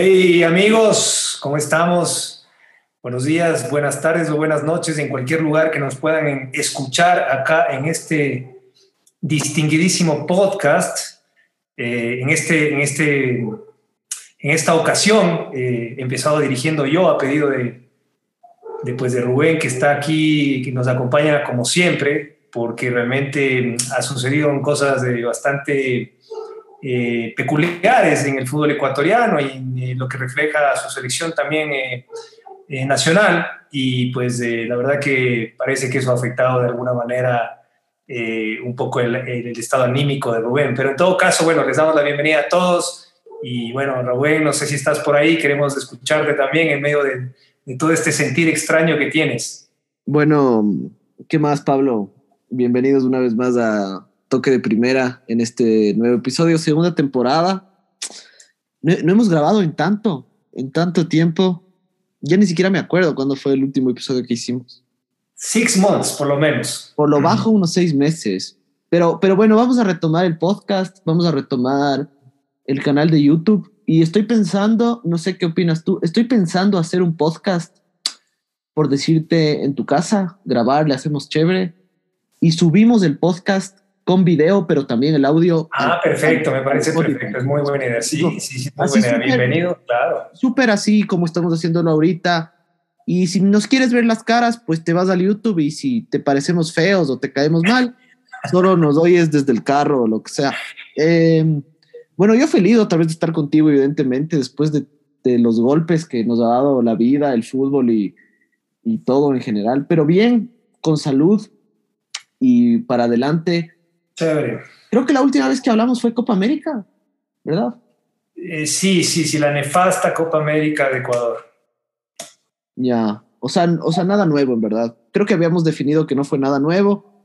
Hey amigos, ¿cómo estamos? Buenos días, buenas tardes o buenas noches en cualquier lugar que nos puedan escuchar acá en este distinguidísimo podcast. Eh, en, este, en, este, en esta ocasión eh, he empezado dirigiendo yo a pedido de, de, pues, de Rubén, que está aquí, que nos acompaña como siempre, porque realmente ha sucedido cosas de bastante eh, peculiares en el fútbol ecuatoriano y, lo que refleja su selección también eh, eh, nacional. Y pues la verdad que parece que eso ha afectado de alguna manera un poco el, estado anímico de Rubén. Pero en todo caso, bueno, les damos la bienvenida a todos. Y bueno, Rubén, no sé si estás por ahí, queremos escucharte también en medio de, de todo este sentir extraño que tienes. Bueno, ¿qué más, Pablo? Bienvenidos una vez más a toque de primera en este nuevo episodio, segunda temporada. No, hemos grabado en tanto, en tanto tiempo. Ya ni siquiera me acuerdo cuándo fue el último episodio que hicimos. Six months, por lo menos. Por lo bajo, unos seis meses. Pero, pero bueno, vamos a retomar el podcast, vamos a retomar el canal de YouTube. Y estoy pensando, no sé qué opinas tú, estoy pensando hacer un podcast, por decirte, en tu casa, grabar, le hacemos chévere. Y subimos el podcast con video, pero también el audio. Ah, perfecto, me parece perfecto, es muy buena idea. Sí, sí, sí, muy buena bienvenido, claro. Súper así como estamos haciéndolo ahorita. Y si nos quieres ver las caras, pues te vas al YouTube y si te parecemos feos o te caemos mal, solo nos oyes desde el carro o lo que sea. Em, bueno, yo feliz otra vez de estar contigo, evidentemente, después de, de, los golpes que nos ha dado la vida, el fútbol y, y todo en general, pero bien, con salud y para adelante Chévere. Creo que la última vez que hablamos fue Copa América, ¿verdad? Eh, sí, sí, sí, la nefasta Copa América de Ecuador. Ya, o sea, o sea, nada nuevo, en verdad. Creo que habíamos definido que no fue nada nuevo.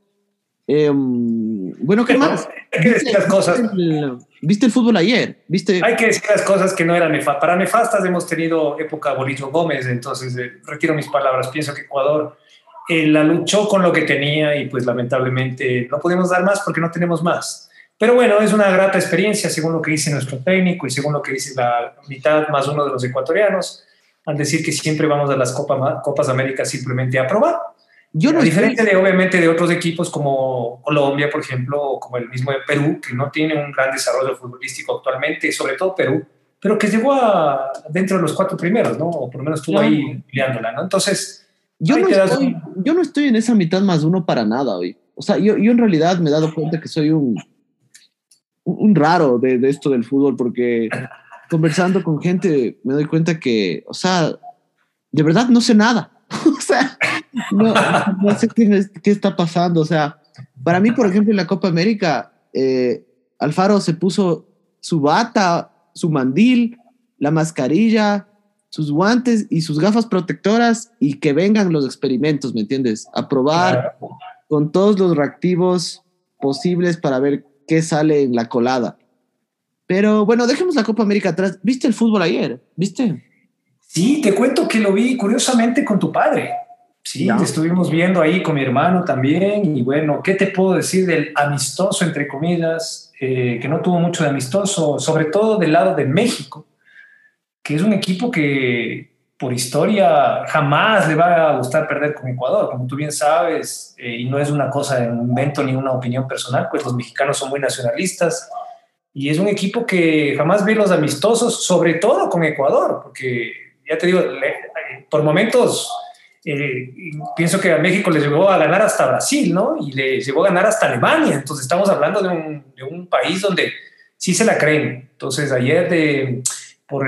Em, bueno, ¿qué más? Hay que decir las cosas. ¿Viste el, fútbol ayer? ¿Viste? Hay que decir las cosas que no eran nefastas. Para nefastas hemos tenido época Bolillo Gómez, entonces eh, retiro mis palabras. Pienso que Ecuador eh, la luchó con lo que tenía y pues lamentablemente no pudimos dar más porque no tenemos más. Pero bueno, es una grata experiencia según lo que dice nuestro técnico y según lo que dice la mitad más uno de los ecuatorianos, al decir que siempre vamos a las Copa, Copas América simplemente a probar. Yo no a diferencia de obviamente de otros equipos como Colombia, por ejemplo, o como el mismo de Perú, que no tiene un gran desarrollo futbolístico actualmente, sobre todo Perú, pero que llegó a, dentro de los cuatro primeros, ¿no? O por lo menos estuvo ahí peleándola, ¿no? Entonces, yo no, estoy, yo no, estoy, en esa mitad más uno para nada hoy. O sea, yo, yo en realidad me he dado cuenta que soy un, un raro de, de, esto del fútbol porque conversando con gente me doy cuenta que, o sea, de verdad no sé nada. o sea, no, no sé qué, qué, está pasando. O sea, para mí, por ejemplo, en la Copa América, eh, Alfaro se puso su bata, su mandil, la mascarilla, sus guantes y sus gafas protectoras y que vengan los experimentos, ¿me entiendes? A probar con todos los reactivos posibles para ver qué sale en la colada. Pero bueno, dejemos la Copa América atrás. ¿Viste el fútbol ayer? ¿Viste? Sí, te cuento que lo vi curiosamente con tu padre. Sí, te estuvimos viendo ahí con mi hermano también. Y bueno, ¿qué te puedo decir del amistoso, entre comillas, eh, que no tuvo mucho de amistoso, sobre todo del lado de México? Que es un equipo que por historia jamás le va a gustar perder con Ecuador, como tú bien sabes, eh, y no es una cosa de invento ni una opinión personal, pues los mexicanos son muy nacionalistas y es un equipo que jamás ve los amistosos, sobre todo con Ecuador, porque ya te digo, por momentos eh, pienso que a México le llegó a ganar hasta Brasil, ¿no? Y le llegó a ganar hasta Alemania, entonces estamos hablando de un, de un país donde sí se la creen. Entonces ayer de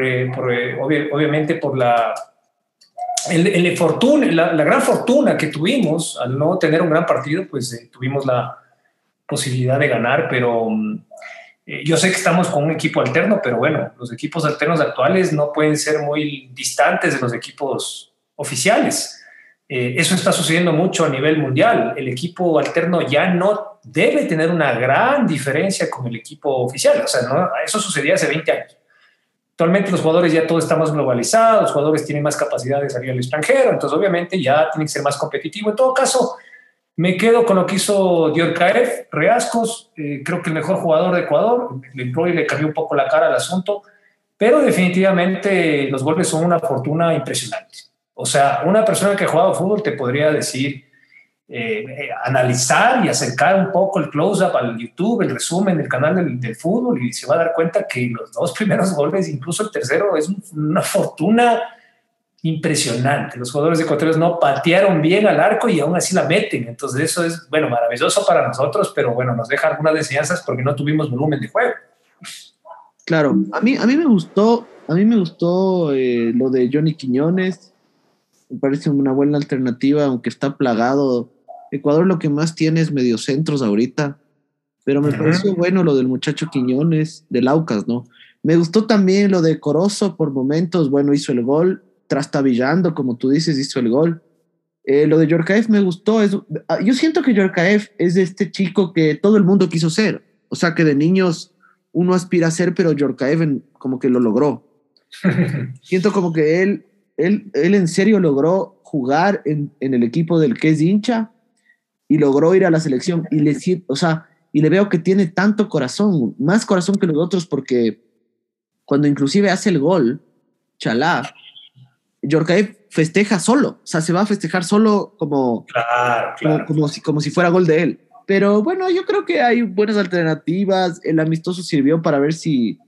eh, eh, obviamente por la, la, gran fortuna que tuvimos al no tener un gran partido, pues eh, tuvimos la posibilidad de ganar, pero mm, yo sé que estamos con un equipo alterno, pero bueno, los equipos alternos actuales no pueden ser muy distantes de los equipos oficiales. eso está sucediendo mucho a nivel mundial. El equipo alterno ya no debe tener una gran diferencia con el equipo oficial. Eso sucedía hace 20 años. Actualmente los jugadores ya todo está más globalizado, los jugadores tienen más capacidad de salir al extranjero, entonces obviamente ya tienen que ser más competitivos. En todo caso, me quedo con lo que hizo Diorcaev, Reascos, eh, creo que el mejor jugador de Ecuador, le le cambió un poco la cara al asunto. pero definitivamente los goles son una fortuna impresionante. O sea, una persona que ha jugado fútbol te podría decir, eh, eh, analizar y acercar un poco el close-up al YouTube, el resumen del canal del, del, fútbol y se va a dar cuenta que los dos primeros goles, incluso el tercero, es una fortuna impresionante. Los jugadores ecuatorianos no patearon bien al arco y aún así la meten. Entonces eso es, bueno, maravilloso para nosotros, pero bueno, nos deja algunas enseñanzas porque no tuvimos volumen de juego. Claro, a mí, a mí me gustó, a mí me gustó eh, lo de Johnny Quiñones. Me parece una buena alternativa, aunque está plagado. Ecuador lo que más tiene es mediocentros ahorita, pero me pareció bueno lo del muchacho Quiñones, de Laucas, ¿no? Me gustó también lo de Corozo por momentos, bueno, hizo el gol, trastabillando, como tú dices, hizo el gol. Eh, lo de Yorkaev me gustó. Es, ah, yo siento que Yorkaev es este chico que todo el mundo quiso ser. O sea, que de niños uno aspira a ser, pero Yorkaev como que lo logró. siento como que él, él, él en serio logró jugar en, en, el equipo del que es hincha y logró ir a la selección. Y le, o sea, y le veo que tiene tanto corazón, más corazón que los otros, porque cuando inclusive hace el gol, Chalá, Yorkaev festeja solo, o sea, se va a festejar solo como, Como, si, como si fuera gol de él. Pero bueno, yo creo que hay buenas alternativas. El amistoso sirvió para ver si,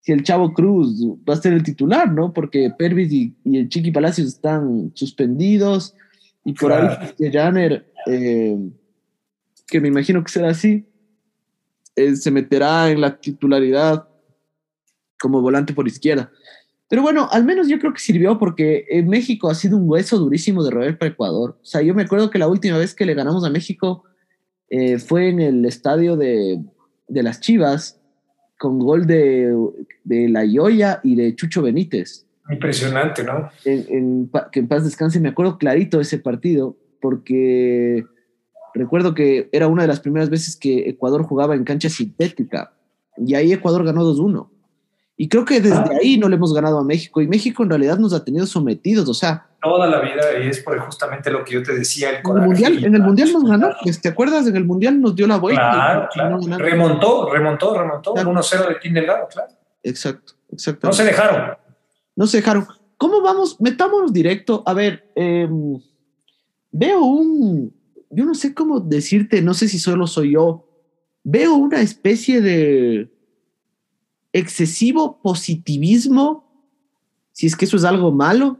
si el Chavo Cruz va a ser el titular, ¿no? Porque Pervis y, el Chiqui Palacios están suspendidos y por ahí Janner, eh, que me imagino que será así, eh, se meterá en la titularidad como volante por izquierda. Pero bueno, al menos yo creo que sirvió porque en México ha sido un hueso durísimo de roer para Ecuador. O sea, yo me acuerdo que la última vez que le ganamos a México eh, fue en el estadio de, de, las Chivas con gol de, de La Yoya y de Chucho Benítez. Impresionante, ¿no? En, que en paz descanse, me acuerdo clarito ese partido porque recuerdo que era una de las primeras veces que Ecuador jugaba en cancha sintética y ahí Ecuador ganó 2-1. Y creo que desde ah. ahí no le hemos ganado a México. Y México en realidad nos ha tenido sometidos, o sea. Toda la vida, y es por justamente lo que yo te decía. El en, el mundial, en el Mundial nos ganó, pues, ¿te acuerdas? En el Mundial nos dio la vuelta. Claro, claro. remontó, remontó, remontó. 1-0 de Team Delgado, claro. Exacto, exacto. No se dejaron. No se dejaron. ¿Cómo vamos? Metámonos directo. A ver, em, veo un. Yo no sé cómo decirte, no sé si solo soy yo. Veo una especie de excesivo positivismo, si es que eso es algo malo,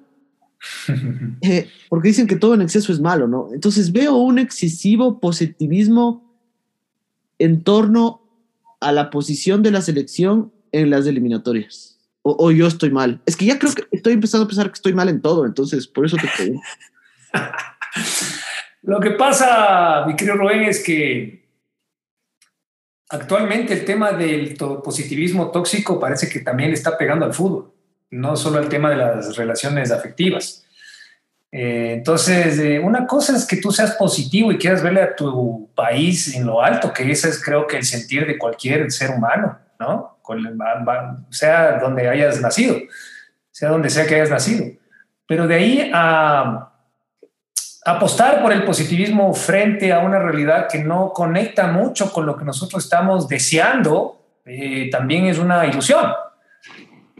eh, porque dicen que todo en exceso es malo, ¿no? Entonces veo un excesivo positivismo en torno a la posición de la selección en las eliminatorias. O, yo estoy mal. Es que ya creo que estoy empezando a pensar que estoy mal en todo, entonces por eso te pregunto. Lo que pasa, mi querido Rubén, es que Actualmente el tema del positivismo tóxico parece que también está pegando al fútbol, no solo al tema de las relaciones afectivas. Eh, entonces, eh, una cosa es que tú seas positivo y quieras verle a tu país en lo alto, que ese es creo que el sentir de cualquier ser humano, ¿no? sea donde hayas nacido, sea donde sea que hayas nacido. Pero de ahí a apostar por el positivismo frente a una realidad que no conecta mucho con lo que nosotros estamos deseando, eh, también es una ilusión.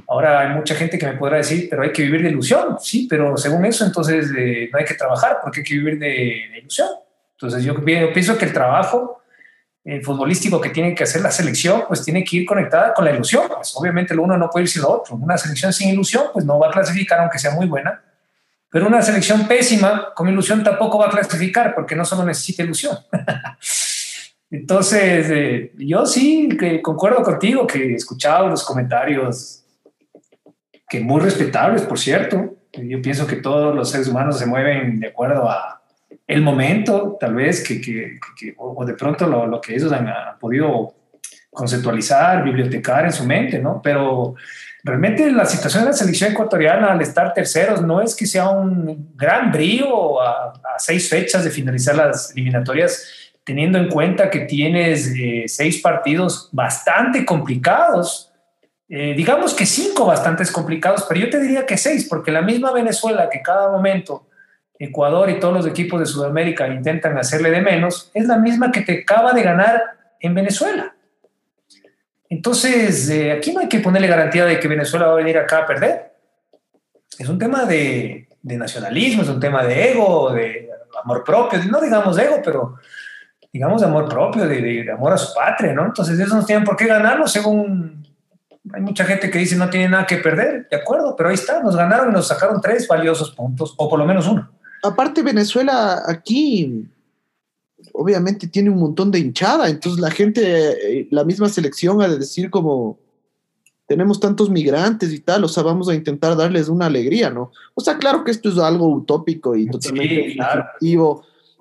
Ahora hay mucha gente que me podrá decir, pero hay que vivir de ilusión. Sí, pero según eso, entonces eh, no hay que trabajar porque hay que vivir de, ilusión. Entonces yo, pienso que el trabajo eh, futbolístico que tiene que hacer la selección, pues tiene que ir conectada con la ilusión. Pues obviamente lo uno no puede ir sin lo otro. Una selección sin ilusión, pues no va a clasificar aunque sea muy buena pero una selección pésima, con ilusión, tampoco va a clasificar porque no solo necesita ilusión. Entonces, eh, yo sí que concuerdo contigo que he escuchado los comentarios, que muy respetables, por cierto. Yo pienso que todos los seres humanos se mueven de acuerdo a el momento, tal vez, que, que, o de pronto lo, lo que ellos han, han, podido conceptualizar, bibliotecar en su mente, ¿no? Pero realmente la situación de la selección ecuatoriana al estar terceros no es que sea un gran brío a, seis fechas de finalizar las eliminatorias, teniendo en cuenta que tienes eh, seis partidos bastante complicados. Eh, digamos que cinco bastantes complicados, pero yo te diría que seis, porque la misma Venezuela que cada momento Ecuador y todos los equipos de Sudamérica intentan hacerle de menos, es la misma que te acaba de ganar en Venezuela. Entonces, eh, aquí no hay que ponerle garantía de que Venezuela va a venir acá a perder. Es un tema de, de nacionalismo, es un tema de ego, de amor propio, no digamos ego, pero digamos amor propio, de, de, amor a su patria, ¿no? Entonces, eso no tienen por qué ganarlo según hay mucha gente que dice no tiene nada que perder, de acuerdo, pero ahí está, nos ganaron y nos sacaron tres valiosos puntos, o por lo menos uno. Aparte, Venezuela aquí obviamente tiene un montón de hinchada, entonces la gente, eh, la misma selección ha de decir como, tenemos tantos migrantes y tal, o sea, vamos a intentar darles una alegría, ¿no? O sea, claro que esto es algo utópico y totalmente sí,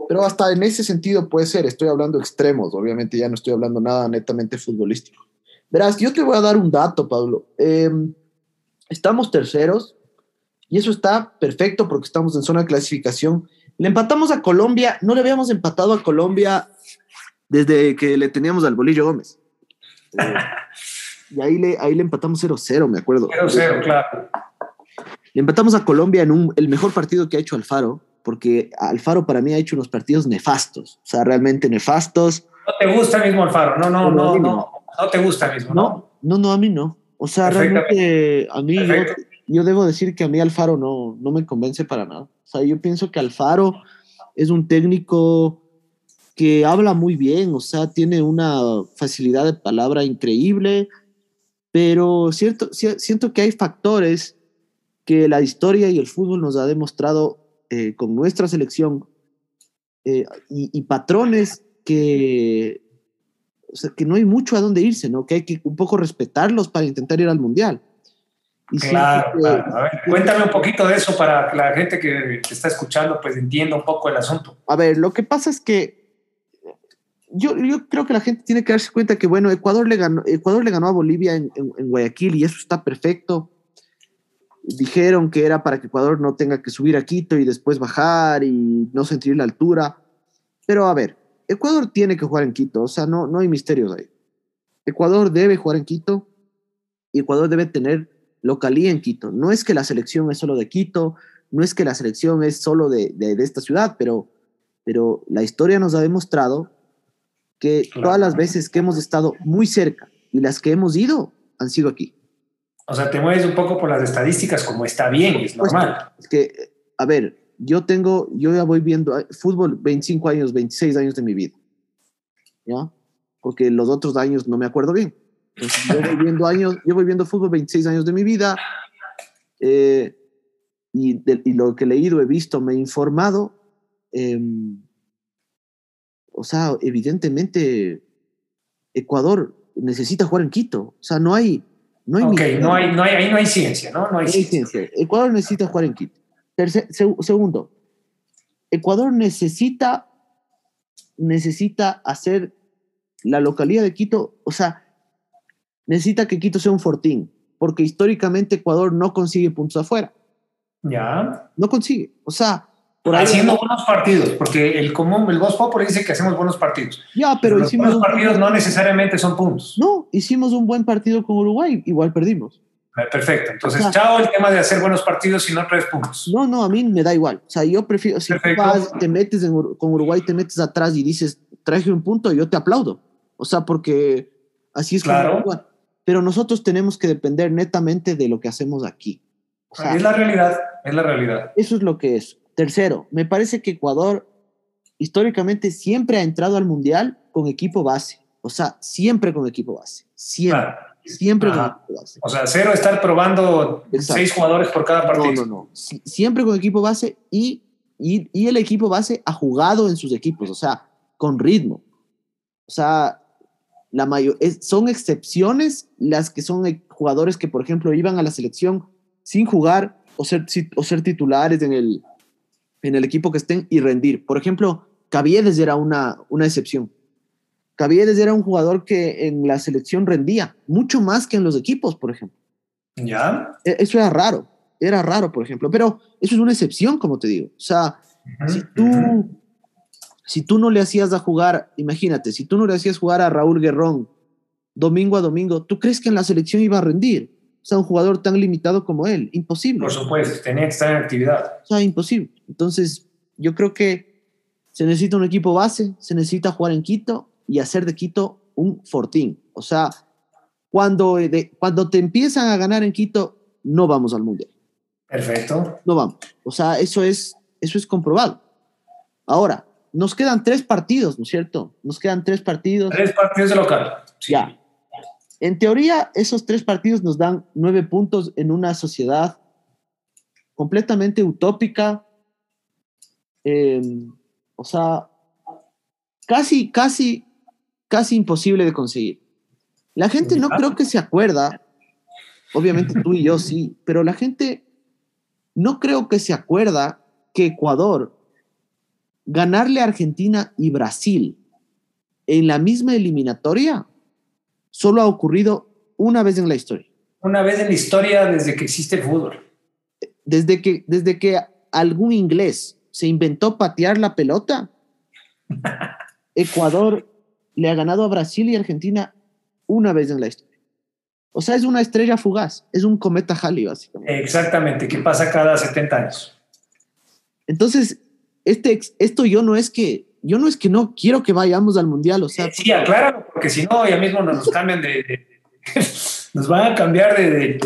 pero hasta en ese sentido puede ser, estoy hablando extremos, obviamente ya no estoy hablando nada netamente futbolístico. Verás, yo te voy a dar un dato, Pablo. Em, estamos terceros y eso está perfecto porque estamos en zona de clasificación. Le empatamos a Colombia, no le habíamos empatado a Colombia desde que le teníamos al Bolillo Gómez. Eh, y ahí le, ahí le empatamos 0-0, me acuerdo. 0-0, claro. Le empatamos a Colombia en un, el mejor partido que ha hecho Alfaro, porque Alfaro para mí ha hecho unos partidos nefastos, o sea, realmente nefastos. No te gusta mismo Alfaro, no, no, no, no. No te gusta mismo, ¿no? No, no, a mí no. O sea, realmente a mí yo, debo decir que a mí Alfaro no, no me convence para nada. O sea, yo pienso que Alfaro es un técnico que habla muy bien, o sea, tiene una facilidad de palabra increíble, pero cierto, siento que hay factores que la historia y el fútbol nos ha demostrado eh, con nuestra selección eh, y, patrones que o sea, que no hay mucho a dónde irse, ¿no? Que hay que un poco respetarlos para intentar ir al mundial. Claro, A ver, cuéntame un poquito de eso para que la gente que está escuchando pues entienda un poco el asunto. A ver, lo que pasa es que yo, yo creo que la gente tiene que darse cuenta que, bueno, Ecuador le ganó, Ecuador le ganó a Bolivia en, en Guayaquil y eso está perfecto. Dijeron que era para que Ecuador no tenga que subir a Quito y después bajar y no sentir la altura. Pero a ver, Ecuador tiene que jugar en Quito, o sea, no, no hay misterios ahí. Ecuador debe jugar en Quito y Ecuador debe tener localía en Quito. No es que la selección es solo de Quito, no es que la selección es solo de, esta ciudad, pero, pero la historia nos ha demostrado que todas las veces que hemos estado muy cerca y las que hemos ido han sido aquí. O sea, te mueves un poco por las estadísticas como está bien, es normal. Es que, a ver, yo tengo, yo ya voy viendo fútbol 25 años, 26 años de mi vida. ¿Ya? Porque los otros años no me acuerdo bien. Yo voy viendo años, yo voy viendo fútbol 26 años de mi vida. Eh, y, y, lo que he leído, he visto, me he informado. Em, o sea, evidentemente, Ecuador necesita jugar en Quito. O sea, no hay. No hay, no hay, no hay, ahí no hay ciencia, ¿no? No hay, ciencia. Ecuador necesita jugar en Quito segundo, Ecuador necesita, necesita hacer la localidad de Quito, o sea, necesita que Quito sea un fortín, porque históricamente Ecuador no consigue puntos afuera. Ya. No consigue. O sea, por haciendo buenos partidos, porque el común, el Voz Populi dice que hacemos buenos partidos. Ya, pero, los buenos partidos no necesariamente son puntos. No, hicimos un buen partido con Uruguay, igual perdimos. Perfecto. Entonces, chao el tema de hacer buenos partidos y no tres puntos. No, no, a mí me da igual. O sea, yo prefiero, si vas, te metes con Uruguay, te metes atrás y dices, traje un punto, yo te aplaudo. O sea, porque así es claro. Pero nosotros tenemos que depender netamente de lo que hacemos aquí. es la realidad, es la realidad. Eso es lo que es. Tercero, me parece que Ecuador históricamente siempre ha entrado al Mundial con equipo base. O sea, siempre con equipo base. Siempre. Siempre con equipo base. O sea, cero estar probando seis jugadores por cada partido. No, no, no. siempre con equipo base y, y, y, el equipo base ha jugado en sus equipos, o sea, con ritmo. O sea, la mayor, son excepciones las que son e, jugadores que, por ejemplo, iban a la selección sin jugar o ser, o ser titulares en el, en el equipo que estén y rendir. Por ejemplo, Caviedes era una, una excepción. Caviedes era un jugador que en la selección rendía mucho más que en los equipos, por ejemplo. Ya. E, eso era raro, era raro, por ejemplo, pero eso es una excepción, como te digo. O sea, si tú si tú no le hacías a jugar, imagínate, si tú no le hacías jugar a Raúl Guerrón domingo a domingo, ¿tú crees que en la selección iba a rendir? O sea, un jugador tan limitado como él, imposible. Por supuesto, tenía que estar en actividad. O sea, imposible. Entonces, yo creo que se necesita un equipo base, se necesita jugar en Quito y hacer de Quito un fortín. O sea, cuando, cuando te empiezan a ganar en Quito, no vamos al Mundial. Perfecto. No vamos. O sea, eso es, eso es comprobado. Ahora, nos quedan tres partidos, ¿no es cierto? Nos quedan tres partidos. Tres partidos de local. Ya. En teoría, esos tres partidos nos dan nueve puntos en una sociedad completamente utópica. Em, o sea, casi, casi, casi imposible de conseguir. La gente no creo que se acuerda, obviamente tú y yo sí, pero la gente no creo que se acuerda que Ecuador ganarle a Argentina y Brasil en la misma eliminatoria solo ha ocurrido una vez en la historia. Una vez en la historia desde que existe el fútbol. Desde que, desde que algún inglés se inventó patear la pelota, Ecuador le ha ganado a Brasil y Argentina una vez en la historia. O sea, es una estrella fugaz, es un cometa Halley, básicamente. Exactamente, que pasa cada 70 años. Entonces, este, esto yo no es que yo no es que no quiero que vayamos al mundial, o sea. Sí, aclaro, porque si no, ya mismo nos cambian de, nos van a cambiar de,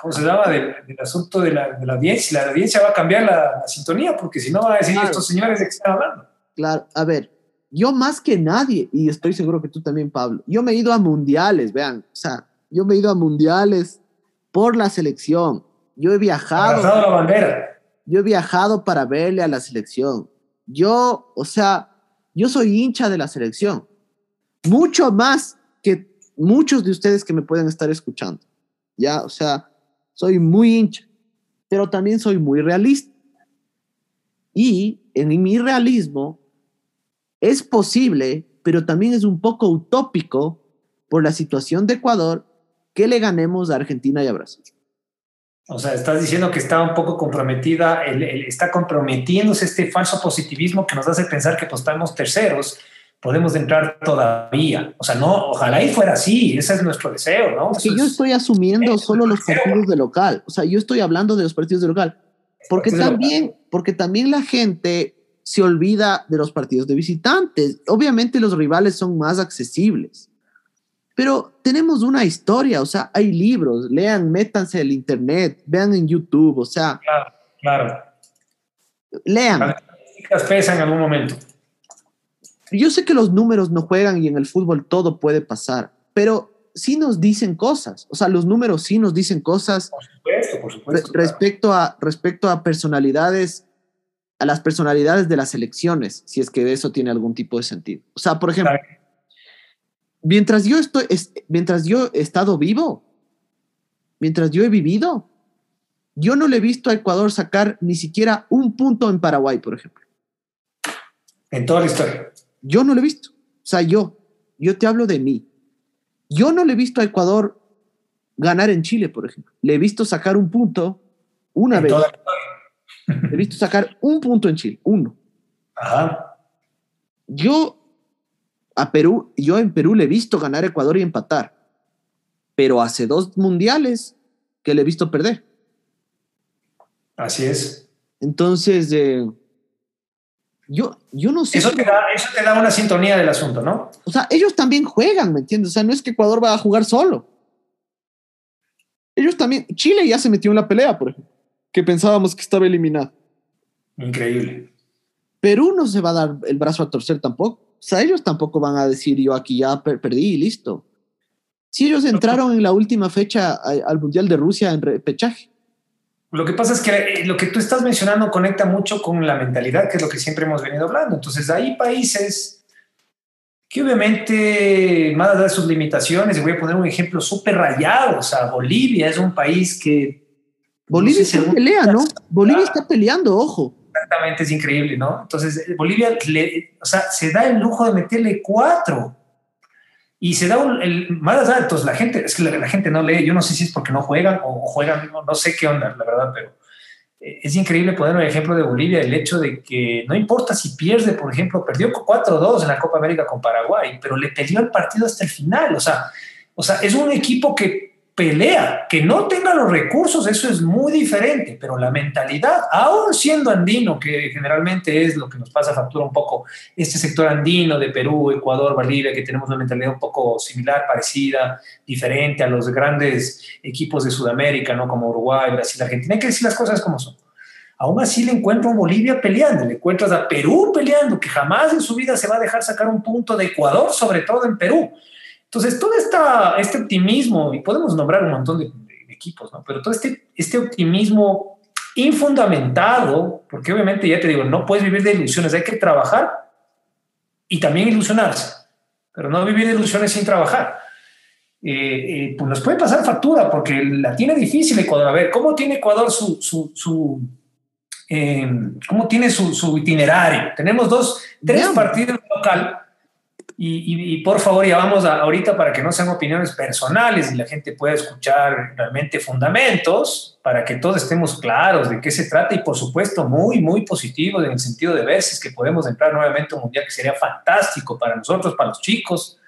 ¿cómo se llama? Del, asunto de la, audiencia. La audiencia va a cambiar la, sintonía, porque si no van a decir estos señores de qué están hablando. Claro, a ver, yo más que nadie, y estoy seguro que tú también, Pablo, yo me he ido a mundiales, vean, o sea, yo me he ido a mundiales por la selección. Yo he viajado. la bandera. Yo he viajado para verle a la selección. Yo, o sea, yo soy hincha de la selección. Mucho más que muchos de ustedes que me pueden estar escuchando. Ya, o sea, soy muy hincha, pero también soy muy realista. Y en mi realismo es posible, pero también es un poco utópico por la situación de Ecuador que le ganemos a Argentina y a Brasil. O sea, estás diciendo que está un poco comprometida, está comprometiéndose este falso positivismo que nos hace pensar que pues estamos terceros, podemos entrar todavía. O sea, no, ojalá y fuera así, ese es nuestro deseo, ¿no? que yo estoy asumiendo solo los partidos de local, o sea, yo estoy hablando de los partidos de local, porque también, porque también la gente se olvida de los partidos de visitantes. Obviamente los rivales son más accesibles. Pero tenemos una historia, o sea, hay libros, lean, métanse el internet, vean en YouTube, o sea. Claro, claro. Lean. Las pesan en algún momento. Yo sé que los números no juegan y en el fútbol todo puede pasar, pero sí nos dicen cosas, o sea, los números sí nos dicen cosas. Por supuesto, por supuesto. respecto, a, respecto a personalidades, a las personalidades de las elecciones, si es que eso tiene algún tipo de sentido. O sea, por ejemplo mientras yo estoy, mientras yo he estado vivo, mientras yo he vivido, yo no le he visto a Ecuador sacar ni siquiera un punto en Paraguay, por ejemplo. En toda la historia. Yo no lo he visto. O sea, yo, yo te hablo de mí. Yo no le he visto a Ecuador ganar en Chile, por ejemplo. Le he visto sacar un punto una vez. Le he visto sacar un punto en Chile, uno. Ajá. Yo a Perú, yo en Perú le he visto ganar Ecuador y empatar, pero hace dos mundiales que le he visto perder. Así es. Entonces, eh, yo, yo no sé. Eso te, da, eso te da una sintonía del asunto, ¿no? O sea, ellos también juegan, ¿me entiendes? O sea, no es que Ecuador va a jugar solo. Ellos también. Chile ya se metió en la pelea, por ejemplo, que pensábamos que estaba eliminado. Increíble. Perú no se va a dar el brazo a torcer tampoco. O sea, ellos tampoco van a decir yo aquí ya perdí y listo. Si ellos entraron en la última fecha al Mundial de Rusia en repechaje. Lo que pasa es que eh, lo que tú estás mencionando conecta mucho con la mentalidad, que es lo que siempre hemos venido hablando. Entonces, hay países que obviamente, más allá de sus limitaciones, y voy a poner un ejemplo súper rayado, o sea, Bolivia es un país que... Bolivia se pelea, ¿no? Bolivia está peleando, ojo. Exactamente, es increíble, ¿no? Entonces, Bolivia o sea, se da el lujo de meterle cuatro. Y se da el más altos. La gente, es que la, gente no lee. Yo no sé si es porque no juegan o, juegan, no, sé qué onda, la verdad, pero eh, es increíble poner un ejemplo de Bolivia, el hecho de que no importa si pierde, por ejemplo, perdió 4-2 en la Copa América con Paraguay, pero le peleó el partido hasta el final. O sea, o sea, es un equipo que pelea, que no tenga los recursos, eso es muy diferente, pero la mentalidad, aún siendo andino, que generalmente es lo que nos pasa factura un poco este sector andino de Perú, Ecuador, Bolivia, que tenemos una mentalidad un poco similar, parecida, diferente a los grandes equipos de Sudamérica, ¿no? Como Uruguay, Brasil, Argentina, hay que decir las cosas como son. Aún así le encuentro a Bolivia peleando, le encuentras a Perú peleando, que jamás en su vida se va a dejar sacar un punto de Ecuador, sobre todo en Perú. Entonces, todo esta, este optimismo, y podemos nombrar un montón de, equipos, ¿no? pero todo este, este optimismo infundamentado, porque obviamente ya te digo, no puedes vivir de ilusiones, hay que trabajar y también ilusionarse, pero no vivir de ilusiones sin trabajar. Eh, eh, pues nos puede pasar factura porque la tiene difícil Ecuador. A ver, ¿cómo tiene Ecuador su, su, su eh, cómo tiene su, su, itinerario? Tenemos dos, tres partidos local y, por favor, ya vamos a, ahorita para que no sean opiniones personales y la gente pueda escuchar realmente fundamentos para que todos estemos claros de qué se trata y por supuesto muy, muy positivos en el sentido de ver si es que podemos entrar nuevamente a un mundial que sería fantástico para nosotros, para los chicos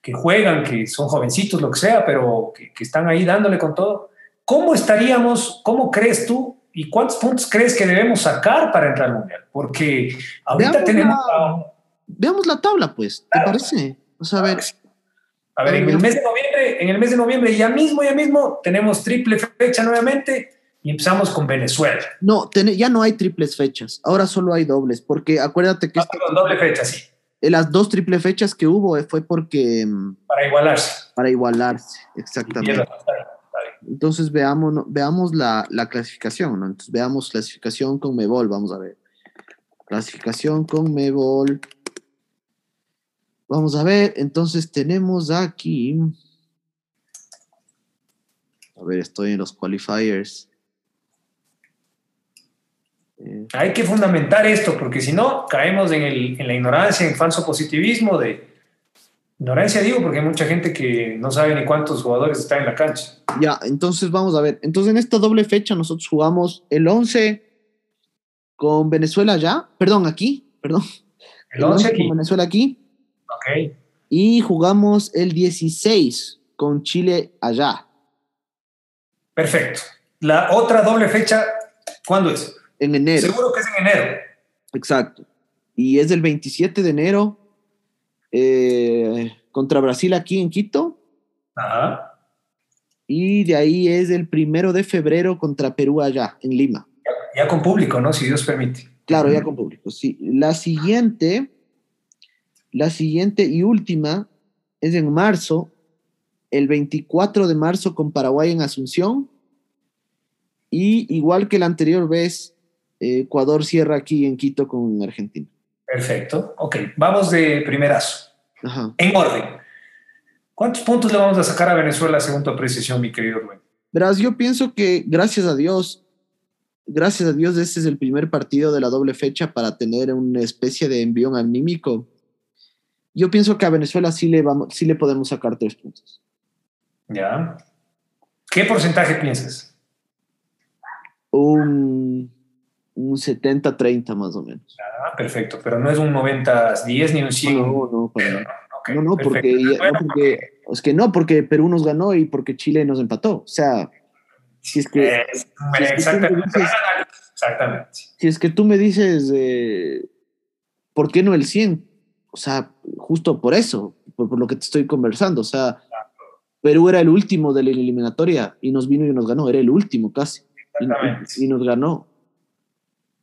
que juegan, que son jovencitos, lo que sea, pero que, están ahí dándole con todo. ¿Cómo estaríamos, cómo crees tú y cuántos puntos crees que debemos sacar para entrar al mundial? Porque ahorita tenemos veamos la tabla, pues, ¿te parece? a ver. A ver, en el mes de noviembre, en el mes de noviembre, ya mismo, ya mismo, tenemos triple fecha nuevamente y empezamos con Venezuela. No, ya no hay triples fechas, ahora solo hay dobles, porque acuérdate que... No, este doble fecha, sí. Las dos triple fechas que hubo eh, fue porque... Mm, para igualarse. Para igualarse, exactamente. Entonces veamos, veamos la, la, clasificación, ¿no? Entonces veamos clasificación con Mebol, vamos a ver. Clasificación con Mebol. Vamos a ver, entonces tenemos aquí. A ver, estoy en los qualifiers. Eh, hay que fundamentar esto, porque si no, caemos en, el, en la ignorancia, en falso positivismo de. Ignorancia digo, porque hay mucha gente que no sabe ni cuántos jugadores están en la cancha. Ya, entonces vamos a ver. Entonces en esta doble fecha nosotros jugamos el 11 con Venezuela ya. Perdón, aquí. Perdón. El 11, con Venezuela aquí. Y jugamos el 16 con Chile allá. Perfecto. La otra doble fecha, ¿cuándo es? En enero. Seguro que es en enero. Exacto. Y es el 27 de enero eh, contra Brasil aquí en Quito. Ajá. Y de ahí es el primero de febrero contra Perú allá, en Lima. Ya, ya con público, ¿no? Si Dios permite. Claro, ya con público, sí. La siguiente la siguiente y última es en marzo, el 24 de marzo con Paraguay en Asunción. Y igual que la anterior vez, Ecuador cierra aquí en Quito con Argentina. Perfecto. Ok, vamos de primerazo. En orden. ¿Cuántos puntos le vamos a sacar a Venezuela según tu apreciación, mi querido Rubén? Verás, yo pienso que gracias a Dios, gracias a Dios, este es el primer partido de la doble fecha para tener una especie de envión anímico yo pienso que a Venezuela sí le, vamos, sí le podemos sacar tres puntos. Ya. ¿Qué porcentaje piensas? Un, un 70-30 más o menos. Ah, perfecto, pero no es un 90-10 ni un 100. No, no, no, no, no, porque, es que no, porque Perú nos ganó y porque Chile nos empató. O sea, si es que... exactamente. Si es que tú me dices, eh, ¿por qué no el 100? O sea, justo por eso, por, lo que te estoy conversando, o sea, Perú era el último de la eliminatoria y nos vino y nos ganó, era el último casi. Y, nos ganó.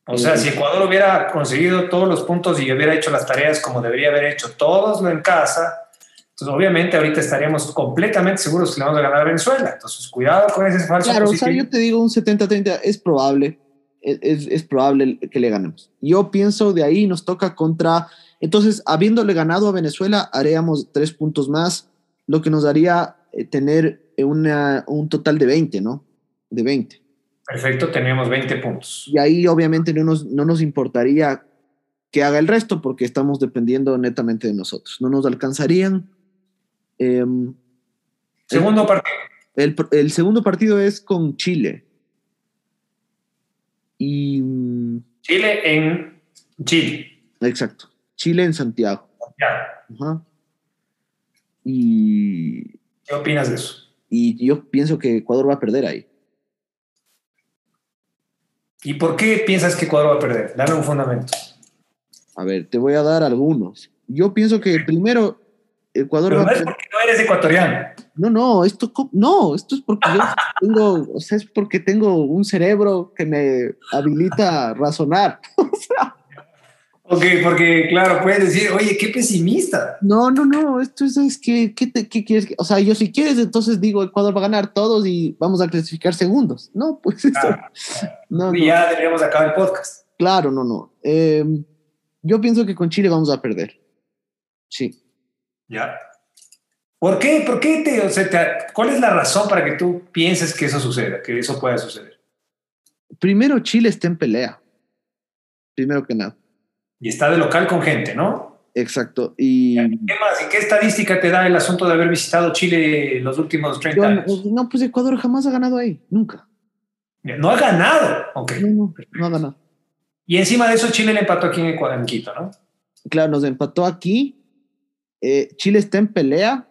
O sea, si Ecuador hubiera conseguido todos los puntos y hubiera hecho las tareas como debería haber hecho todos en casa, entonces obviamente ahorita estaríamos completamente seguros que le vamos a ganar a Venezuela. Entonces, cuidado con ese falso Claro, o sea, yo te digo un 70-30, es probable, es, es probable que le ganemos. Yo pienso de ahí nos toca contra entonces, habiéndole ganado a Venezuela, haríamos tres puntos más, lo que nos daría eh, tener un total de 20, ¿no? De 20. Perfecto, teníamos 20 puntos. Y ahí obviamente no nos, no nos importaría que haga el resto porque estamos dependiendo netamente de nosotros. No nos alcanzarían. Em, segundo partido. El, el, segundo partido es con Chile. Y. Chile en Chile. Exacto. Chile en Santiago. Santiago. Y... ¿Qué opinas de eso? y yo pienso que Ecuador va a perder ahí. ¿Y por qué piensas que Ecuador va a perder? Dame un fundamento. A ver, te voy a dar algunos. Yo pienso que primero Ecuador va no es porque no eres ecuatoriano. No, no, esto no, esto es porque yo tengo, o sea, es porque tengo un cerebro que me habilita a razonar. o sea, Ok, porque claro, puedes decir, oye, qué pesimista. No, no, no, esto es, es que, ¿qué, qué quieres? O sea, yo si quieres, entonces digo, Ecuador va a ganar todos y vamos a clasificar segundos. No, pues esto, no, y ya deberíamos acabar el podcast. Claro, no, no. Eh, yo pienso que con Chile vamos a perder. Sí. Ya. ¿Por qué? ¿Por qué te, o sea, cuál es la razón para que tú pienses que eso suceda, que eso pueda suceder? Primero, Chile está en pelea. Primero que nada. Y está de local con gente, ¿no? Exacto. Y... ¿Qué más? ¿Y qué estadística te da el asunto de haber visitado Chile los últimos 30 años? No, pues Ecuador jamás ha ganado ahí, nunca. No ha ganado. Ok. No, no, ha ganado. Y encima de eso, Chile le empató aquí en, Ecuador, en Quito, ¿no? Claro, nos empató aquí. Eh, Chile está en pelea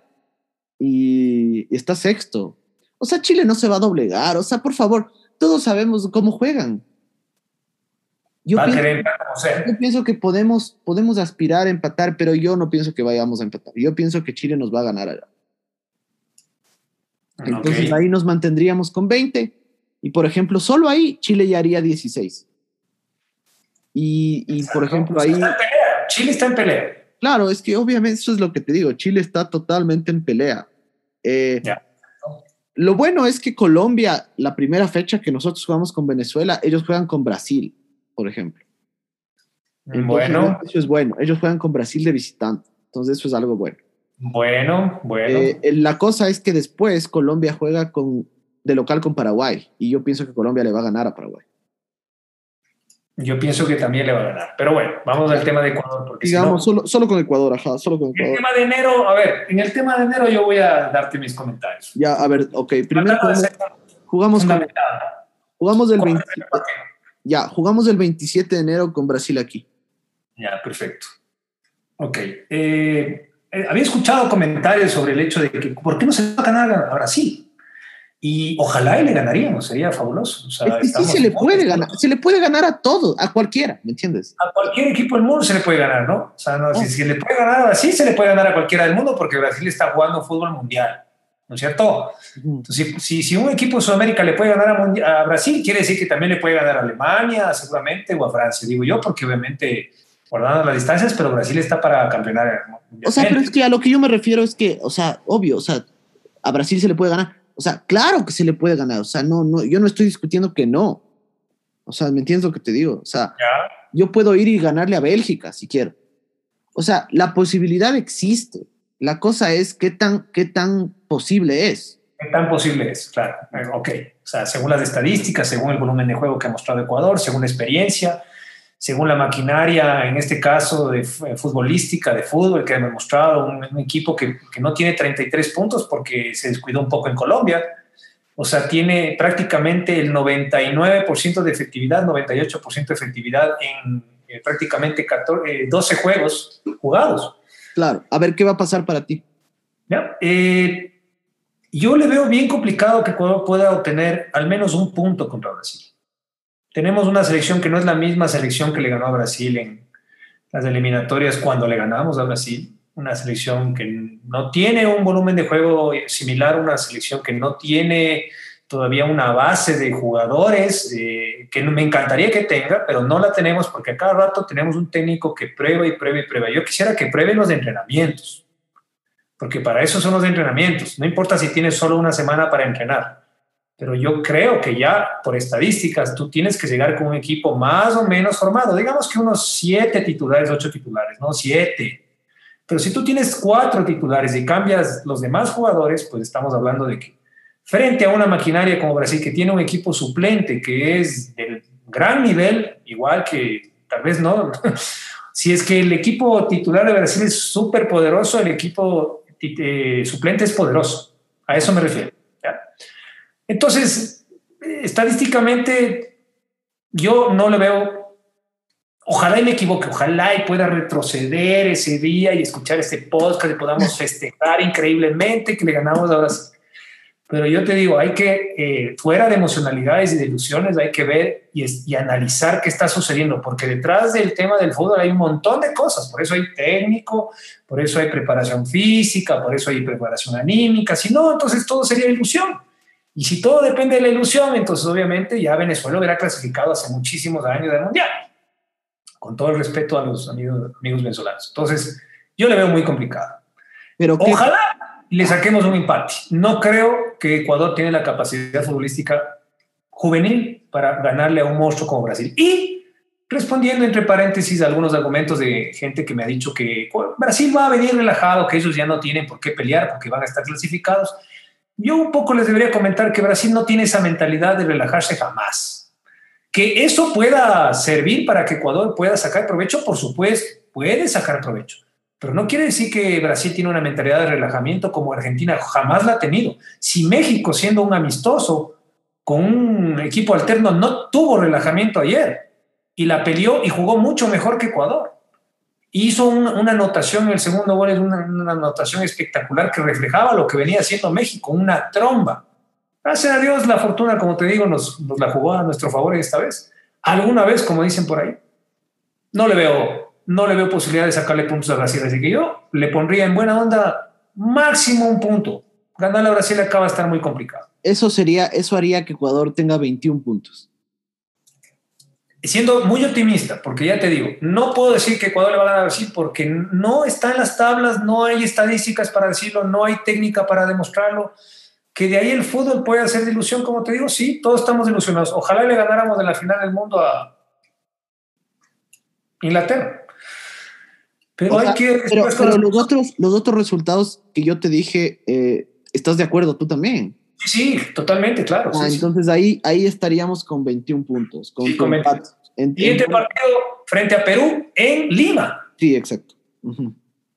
y está sexto. O sea, Chile no se va a doblegar. O sea, por favor, todos sabemos cómo juegan. Yo, pienso, que podemos, podemos aspirar a empatar, pero yo no pienso que vayamos a empatar. Yo pienso que Chile nos va a ganar allá. Entonces ahí nos mantendríamos con 20. Y por ejemplo, solo ahí Chile ya haría 16. Y, y por ejemplo, ahí. Chile está en pelea. Claro, es que obviamente eso es lo que te digo. Chile está totalmente en pelea. Eh, lo bueno es que Colombia, la primera fecha que nosotros jugamos con Venezuela, ellos juegan con Brasil por ejemplo. bueno. Eso es bueno. Ellos juegan con Brasil de visitante. Entonces eso es algo bueno. Bueno, bueno. Eh, la cosa es que después Colombia juega con, de local con Paraguay y yo pienso que Colombia le va a ganar a Paraguay. Yo pienso que también le va a ganar. Pero bueno, vamos al tema de Ecuador. Digamos, solo, solo, con Ecuador, ajá, solo con Ecuador. En el tema de enero, a ver, en el tema de enero yo voy a darte mis comentarios. Ya, a ver, ok. Primero jugamos, con, jugamos del 20, ya, jugamos el 27 de enero con Brasil aquí. Ya, perfecto. Ok. Eh, eh, había escuchado comentarios sobre el hecho de que ¿por qué no se va a ganar a Brasil? Y ojalá y le ganaríamos, sería fabuloso. sí se le puede ganar, se le puede ganar a todo, a cualquiera, ¿me entiendes? A cualquier equipo del mundo se le puede ganar, ¿no? O sea, no, Si, se le puede ganar a Brasil, se le puede ganar a cualquiera del mundo porque Brasil está jugando fútbol mundial. ¿no es cierto? Entonces, si, si, un equipo de Sudamérica le puede ganar a, Brasil, quiere decir que también le puede ganar a Alemania, seguramente, o a Francia, digo yo, porque obviamente guardando las distancias, pero Brasil está para campeonar. O sea, pero es que a lo que yo me refiero es que, o sea, obvio, o sea, a Brasil se le puede ganar. O sea, claro que se le puede ganar. O sea, no, no, yo no estoy discutiendo que no. O sea, ¿me entiendes lo que te digo? O sea, yo puedo ir y ganarle a Bélgica si quiero. O sea, la posibilidad existe. La cosa es qué tan, qué tan posible es. ¿Qué tan posible es? Claro, eh, ok. O sea, según las estadísticas, según el volumen de juego que ha mostrado Ecuador, según la experiencia, según la maquinaria, en este caso de eh, futbolística, de fútbol, que ha demostrado un, equipo que, que, no tiene 33 puntos porque se descuidó un poco en Colombia. O sea, tiene prácticamente el 99% de efectividad, 98% de efectividad en eh, prácticamente 14, 12 juegos jugados. Claro, a ver qué va a pasar para ti. Eh, yo le veo bien complicado que pueda obtener al menos un punto contra Brasil. Tenemos una selección que no es la misma selección que le ganó a Brasil en las eliminatorias cuando le ganamos a Brasil. Una selección que no tiene un volumen de juego similar una selección que no tiene todavía una base de jugadores eh, que me encantaría que tenga, pero no la tenemos porque a cada rato tenemos un técnico que prueba y prueba y prueba. Yo quisiera que prueben los entrenamientos, porque para eso son los entrenamientos. No importa si tienes solo una semana para entrenar, pero yo creo que ya por estadísticas tú tienes que llegar con un equipo más o menos formado. Digamos que unos siete titulares, ocho titulares, no siete. Pero si tú tienes cuatro titulares y cambias los demás jugadores, pues estamos hablando de que frente a una maquinaria como Brasil que tiene un equipo suplente que es del gran nivel, igual que tal vez no, si es que el equipo titular de Brasil es súper poderoso, el equipo eh, suplente es poderoso. A eso me refiero. Entonces, estadísticamente, yo no le veo, ojalá y me equivoque, ojalá y pueda retroceder ese día y escuchar este podcast y podamos festejar increíblemente que le ganamos a Brasil Pero yo te digo, hay que, eh, fuera de emocionalidades y de ilusiones, hay que ver y, y, analizar qué está sucediendo, porque detrás del tema del fútbol hay un montón de cosas. Por eso hay técnico, por eso hay preparación física, por eso hay preparación anímica. Si no, entonces todo sería ilusión. Y si todo depende de la ilusión, entonces obviamente ya Venezuela hubiera clasificado hace muchísimos años del Mundial. Con todo el respeto a los amigos, amigos venezolanos. Entonces, yo le veo muy complicado. Pero Ojalá le saquemos un empate. No creo que Ecuador tiene la capacidad futbolística juvenil para ganarle a un monstruo como Brasil. Y respondiendo entre paréntesis a algunos argumentos de gente que me ha dicho que Brasil va a venir relajado, que ellos ya no tienen por qué pelear porque van a estar clasificados. Yo un poco les debería comentar que Brasil no tiene esa mentalidad de relajarse jamás. Que eso pueda servir para que Ecuador pueda sacar provecho, por supuesto, puede sacar provecho. Pero no quiere decir que Brasil tiene una mentalidad de relajamiento como Argentina jamás la ha tenido. Si México, siendo un amistoso con un equipo alterno, no tuvo relajamiento ayer y la peleó y jugó mucho mejor que Ecuador. Hizo una anotación en el segundo gol, es una, anotación espectacular que reflejaba lo que venía haciendo México, una tromba. Gracias a Dios, la fortuna, como te digo, nos, la jugó a nuestro favor esta vez. Alguna vez, como dicen por ahí, no le veo no le veo posibilidad de sacarle puntos a Brasil. Así que yo le pondría en buena onda máximo un punto. Ganarle a Brasil acaba de estar muy complicado. Eso sería, eso haría que Ecuador tenga 21 puntos. Siendo muy optimista, porque ya te digo, no puedo decir que Ecuador le va a ganar a Brasil porque no está en las tablas, no hay estadísticas para decirlo, no hay técnica para demostrarlo. Que de ahí el fútbol puede hacer de ilusión, como te digo, sí, todos estamos ilusionados. Ojalá le ganáramos en la final del mundo a Inglaterra. Pero hay que. Pero, los, otros, los otros resultados que yo te dije, eh, ¿estás de acuerdo tú también? Sí, sí, totalmente, claro. Ah, entonces Ahí, ahí estaríamos con 21 puntos. Con, con Siguiente partido frente a Perú en Lima. Sí, exacto.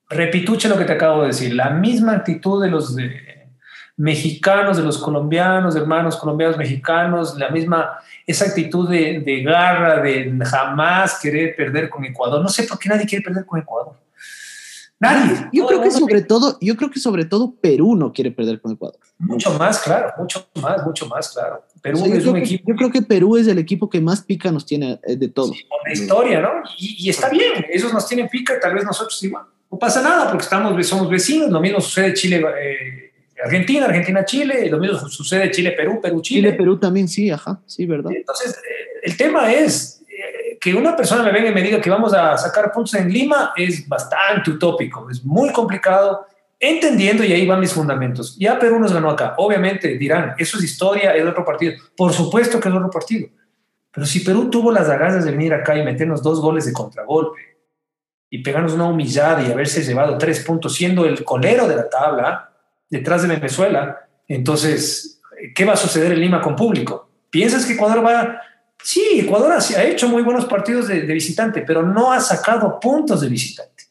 Repituche lo que te acabo de decir. La misma actitud de los mexicanos, de los colombianos, de hermanos colombianos mexicanos, la misma esa actitud de, de, garra, de jamás querer perder con Ecuador. No sé por qué nadie quiere perder con Ecuador. Nadie. Yo creo que sobre todo, yo creo que sobre todo Perú no quiere perder con Ecuador. Mucho más, claro, mucho más, mucho más, claro. Perú es un equipo. Yo creo que Perú es el equipo que más pica nos tiene eh, de todos. con la historia, ¿no? Y, está bien, ellos nos tienen pica, tal vez nosotros igual. No pasa nada porque estamos, somos vecinos, lo mismo sucede Chile, eh, Argentina, Argentina-Chile, lo mismo sucede Chile-Perú, Perú-Chile. Chile-Perú también, sí, ajá, sí, ¿verdad? Entonces, eh, el tema es que una persona me venga y me diga que vamos a sacar puntos en Lima es bastante utópico, es muy complicado, entendiendo, y ahí van mis fundamentos. Ya Perú nos ganó acá. Obviamente dirán, eso es historia, es otro partido. Por supuesto que es otro partido. Pero si Perú tuvo las agallas de venir acá y meternos dos goles de contragolpe y pegarnos una humillada y haberse llevado tres puntos siendo el colero de la tabla, detrás de Venezuela. Entonces, ¿qué va a suceder en Lima con público? ¿Piensas que Ecuador va... Sí, Ecuador ha hecho muy buenos partidos de, visitante, pero no ha sacado puntos de visitante.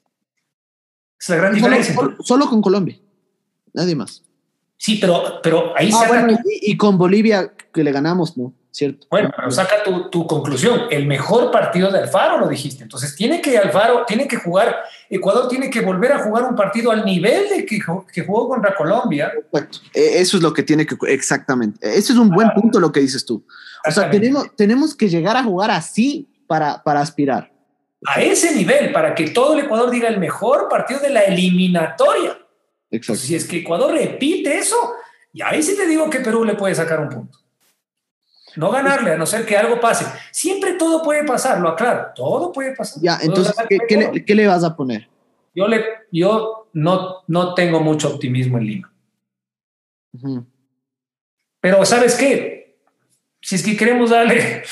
Es la gran diferencia. Solo, con Colombia, nadie más. Sí, pero, pero ahí ah, y, con Bolivia que le ganamos, ¿no? ¿Cierto? Bueno, pero saca tu, tu, conclusión. El mejor partido de Alfaro lo dijiste. Entonces tiene que Alfaro, tiene que jugar Ecuador tiene que volver a jugar un partido al nivel de que, que jugó contra Colombia. Exacto. E, eso es lo que tiene que, exactamente. Ese es un buen punto lo que dices tú. O sea, tenemos, tenemos que llegar a jugar así para, para aspirar. A ese nivel, para que todo el Ecuador diga el mejor partido de la eliminatoria. Exacto. si es que Ecuador repite eso, y ahí sí te digo que Perú le puede sacar un punto. No ganarle, a no ser que algo pase. Siempre todo puede pasar, lo aclaro. Todo puede pasar. Ya, entonces, ¿qué, le, vas a poner? Yo, le, yo no, no tengo mucho optimismo en Lima. Pero, ¿sabes qué? Si es que queremos darle.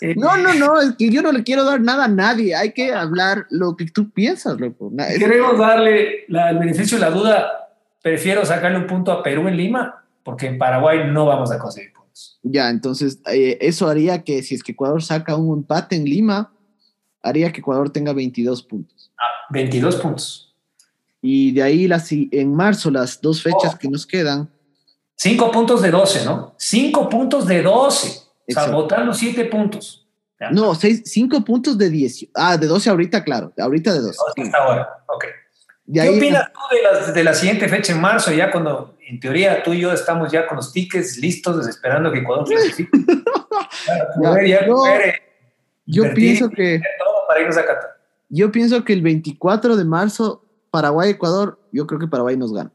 Eh, no, no, no, es que yo no le quiero dar nada a nadie. Hay que hablar lo que tú piensas, loco. Si queremos darle el beneficio de la duda, prefiero sacarle un punto a Perú en Lima, porque en Paraguay no vamos a conseguir. Ya, entonces eh, eso haría que si es que Ecuador saca un empate en Lima, haría que Ecuador tenga 22 puntos. Ah, 22 puntos. Y de ahí las, en marzo, las dos fechas oh. que nos quedan. 5 puntos de 12, ¿no? 5 puntos de 12. O sea, votar los 7 puntos. No, 5 puntos de 10. Ah, de 12 ahorita, claro. Ahorita de 12. Hasta ahora, ok. ¿Qué opinas tú de la, siguiente fecha en marzo, ya cuando en teoría tú y yo estamos ya con los tickets listos, esperando que Ecuador clasifique? yo, pienso que... Yo pienso que el 24 de marzo, Paraguay-Ecuador, yo creo que Paraguay nos gana.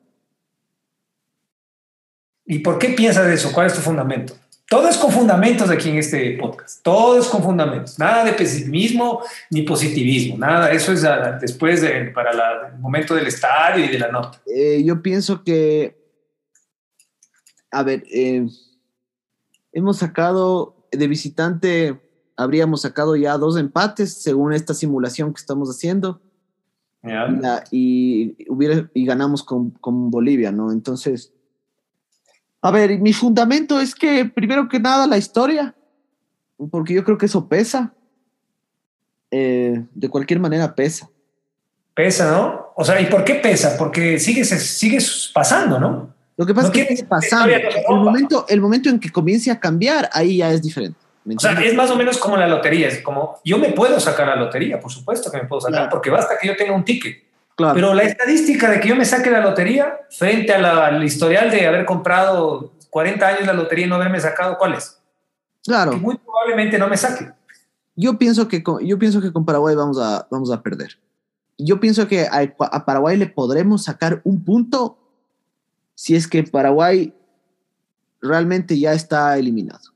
¿Y por qué piensas eso? ¿Cuál es tu fundamento? Todo es con fundamentos aquí en este podcast. Todo es con fundamentos. Nada de pesimismo ni positivismo. Nada. Eso es después de, para el momento del estadio y de la nota. Eh, yo pienso que, a ver, eh, hemos sacado de visitante, habríamos sacado ya dos empates según esta simulación que estamos haciendo. y, hubiera, y ganamos con, con Bolivia, ¿no? Entonces a ver, mi fundamento es que, primero que nada, la historia, porque yo creo que eso pesa. Eh, de cualquier manera pesa. Pesa, ¿no? O sea, ¿y por qué pesa? Porque sigues, sigues pasando, ¿no? Lo que pasa es que sigue pasando. El momento, el momento en que comience a cambiar, ahí ya es diferente. O sea, es más o menos como la lotería. Es como, yo me puedo sacar la lotería, por supuesto que me puedo sacar, porque basta que yo tenga un ticket. Pero la estadística de que yo me saque la lotería frente al historial de haber comprado 40 años la lotería y no haberme sacado, ¿cuál es? Claro. muy probablemente no me saque. Yo pienso que con, yo pienso que con Paraguay vamos a, vamos a perder. Yo pienso que a, Paraguay le podremos sacar un punto si es que Paraguay realmente ya está eliminado.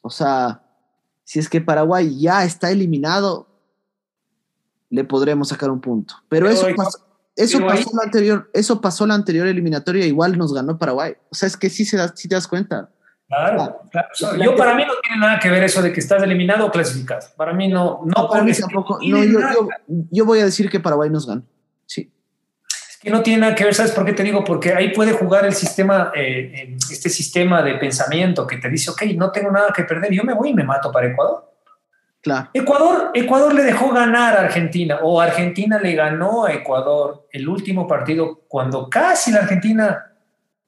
O sea, si es que Paraguay ya está eliminado, le podremos sacar un punto. Pero, eso, pasó, eso, pasó la anterior, eso pasó la anterior eliminatoria, igual nos ganó Paraguay. O sea, es que sí, se da, sí te das cuenta. Claro, claro. Yo para mí no tiene nada que ver eso de que estás eliminado o clasificado. Para mí no. No, para mí tampoco. No, yo, yo, voy a decir que Paraguay nos gana. Sí. Es que no tiene nada que ver, ¿sabes por qué te digo? Porque ahí puede jugar el sistema, eh, este sistema de pensamiento que te dice, ok, no tengo nada que perder, yo me voy y me mato para Ecuador. Ecuador, Ecuador le dejó ganar a Argentina o Argentina le ganó a Ecuador el último partido cuando casi la Argentina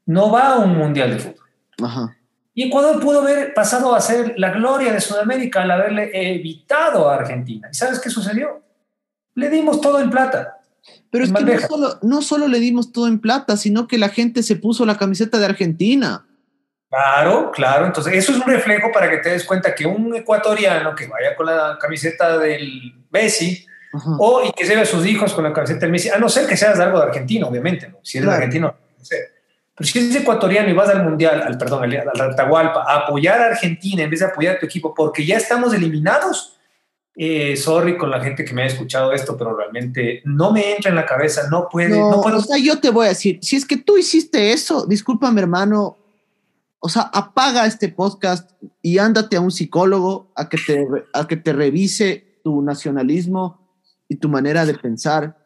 no va a un mundial de fútbol. Y Ecuador pudo haber pasado a ser la gloria de Sudamérica al haberle evitado a Argentina. ¿Y sabes qué sucedió? Le dimos todo en plata. Pero es que no solo, no solo le dimos todo en plata, sino que la gente se puso la camiseta de Argentina. Claro, claro. Entonces, eso es un reflejo para que te des cuenta que un ecuatoriano que vaya con la camiseta del Messi o y que se a sus hijos con la camiseta del Messi, a no ser que seas algo de argentino, obviamente, ¿no? si eres argentino, no sé. Pero si eres ecuatoriano y vas al Mundial, al perdón, al, al Atahualpa, a apoyar a Argentina en vez de apoyar a tu equipo porque ya estamos eliminados, eh, sorry con la gente que me ha escuchado esto, pero realmente no me entra en la cabeza, no puede, no, puedo. O sea, yo te voy a decir, si es que tú hiciste eso, discúlpame hermano, o sea, apaga este podcast y ándate a un psicólogo a que te, a que te revise tu nacionalismo y tu manera de pensar.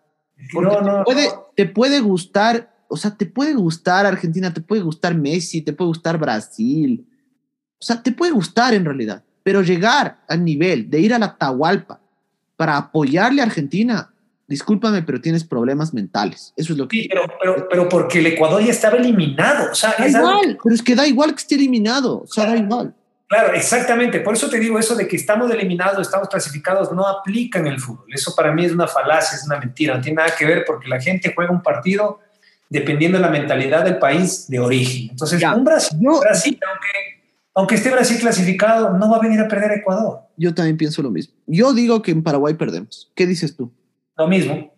Porque te, puede, te puede gustar, o sea, te puede gustar Argentina, te puede gustar Messi, te puede gustar Brasil. O sea, te puede gustar en realidad, pero llegar al nivel de ir a la Tahualpa para apoyarle a Argentina, discúlpame, pero tienes problemas mentales. Eso es lo que... Sí, pero, pero, porque el Ecuador ya estaba eliminado. O sea, da igual, pero es que da igual que esté eliminado. O sea, da igual. Claro, exactamente. Por eso te digo eso de que estamos eliminados, estamos clasificados, no aplica en el fútbol. Eso para mí es una falacia, es una mentira. No tiene nada que ver porque la gente juega un partido dependiendo de la mentalidad del país de origen. Entonces, un Brasil, Brasil aunque, aunque esté Brasil clasificado, no va a venir a perder a Ecuador. Yo también pienso lo mismo. Yo digo que en Paraguay perdemos. ¿Qué dices tú? Lo mismo.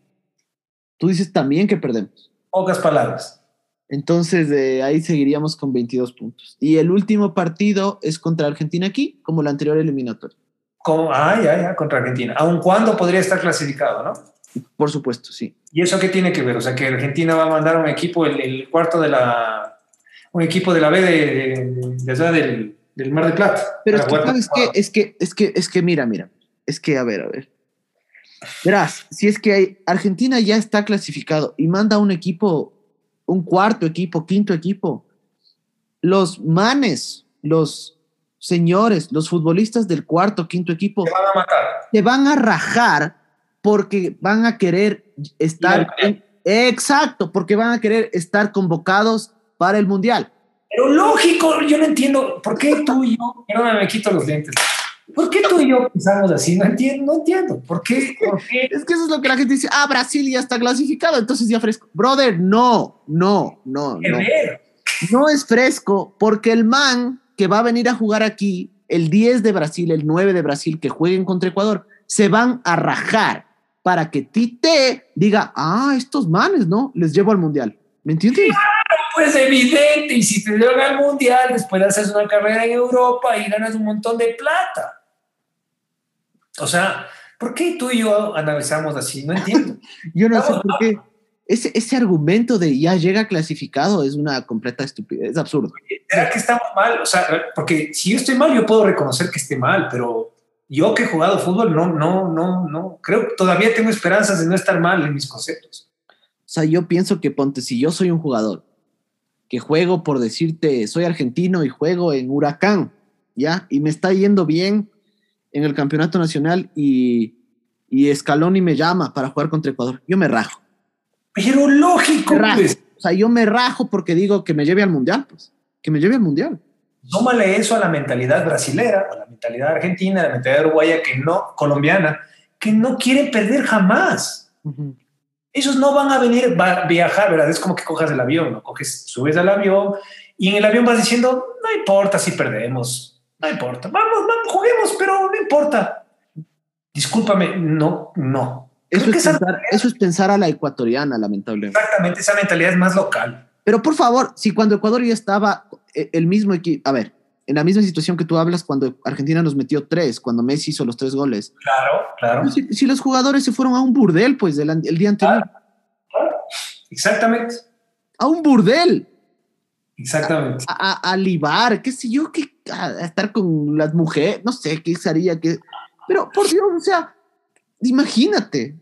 Tú dices también que perdemos. Pocas palabras. Entonces, de ahí seguiríamos con 22 puntos. Y el último partido es contra Argentina aquí, como la anterior eliminatoria. Como, ah, ya, ya, contra Argentina. Aun cuando podría estar clasificado, ¿no? Por supuesto, sí. ¿Y eso qué tiene que ver? O sea, que Argentina va a mandar un equipo, el, cuarto de la. un equipo de la B de, del, del, Mar de Plata. Pero es que, es que, es que, es que, mira, mira. Es que, a ver, a ver. Verás, si es que Argentina ya está clasificado y manda un equipo, un cuarto equipo, quinto equipo, los manes, los señores, los futbolistas del cuarto, quinto equipo, te van a matar. Te van a rajar porque van a querer estar. exacto, porque van a querer estar convocados para el mundial. Pero lógico, yo no entiendo por qué tú y yo. Perdóname, me quito los lentes. ¿Por qué tú y yo pensamos así? No entiendo, no entiendo. ¿Por qué? Es que eso es lo que la gente dice. Ah, Brasil ya está clasificado, entonces ya fresco. Brother, no, no, no. No. no es fresco porque el man que va a venir a jugar aquí, el 10 de Brasil, el 9 de Brasil, que jueguen contra Ecuador, se van a rajar para que Tite diga, ah, estos manes, ¿no? Les llevo al mundial. ¿Me entiendes? pues evidente. Y si te llevan al mundial, después haces una carrera en Europa y ganas un montón de plata. O sea, ¿por qué tú y yo analizamos así? No entiendo. yo no sé por qué. Ese, ese argumento de ya llega clasificado es una completa estupidez, es absurdo. ¿Será que estamos mal? O sea, porque si yo estoy mal, yo puedo reconocer que esté mal, pero yo que he jugado fútbol, no, no, no, no. Creo que todavía tengo esperanzas de no estar mal en mis conceptos. O sea, yo pienso que ponte, si yo soy un jugador que juego, por decirte, soy argentino y juego en Huracán, ¿ya? Y me está yendo bien en el campeonato nacional y, y Scaloni me llama para jugar contra Ecuador. Yo me rajo. Pero lógico, pues. O sea, yo me rajo porque digo que me lleve al mundial, pues. Que me lleve al mundial. Tómale eso a la mentalidad brasilera, a la mentalidad argentina, a la mentalidad uruguaya, que no, colombiana, que no quieren perder jamás. Ellos no van a venir a viajar, ¿verdad? Es como que cojas el avión, ¿no? Coges, subes al avión y en el avión vas diciendo, no importa si perdemos, no importa, vamos, vamos, pero no importa. Discúlpame, no, no. Eso es, pensar, eso es, pensar, a la ecuatoriana, lamentablemente. Exactamente, esa mentalidad es más local. Pero por favor, si cuando Ecuador ya estaba eh, el mismo equipo, a ver, en la misma situación que tú hablas cuando Argentina nos metió tres, cuando Messi hizo los tres goles. Claro, claro. Si, los jugadores se fueron a un burdel, pues, el, día anterior. Claro, Exactamente. A un burdel. Exactamente. A, a, libar, qué sé yo, que, a, estar con las mujeres, no sé qué sería que. Pero por Dios, o sea, imagínate,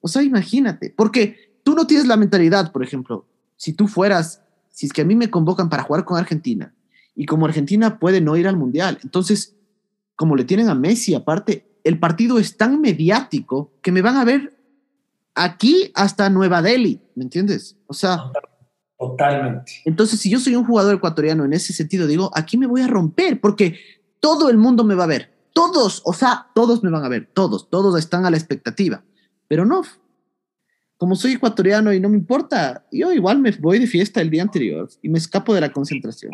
o sea, imagínate, porque tú no tienes la mentalidad, por ejemplo, si tú fueras, si es que a mí me convocan para jugar con Argentina y como Argentina puede no ir al Mundial, entonces, como le tienen a Messi, aparte, el partido es tan mediático que me van a ver aquí hasta Nueva Delhi, ¿me entiendes? O sea... Totalmente. Entonces, si yo soy un jugador ecuatoriano en ese sentido, digo, aquí me voy a romper porque todo el mundo me va a ver. Todos, o sea, todos me van a ver, todos, todos están a la expectativa. Pero no, como soy ecuatoriano y no me importa, yo igual me voy de fiesta el día anterior y me escapo de la concentración.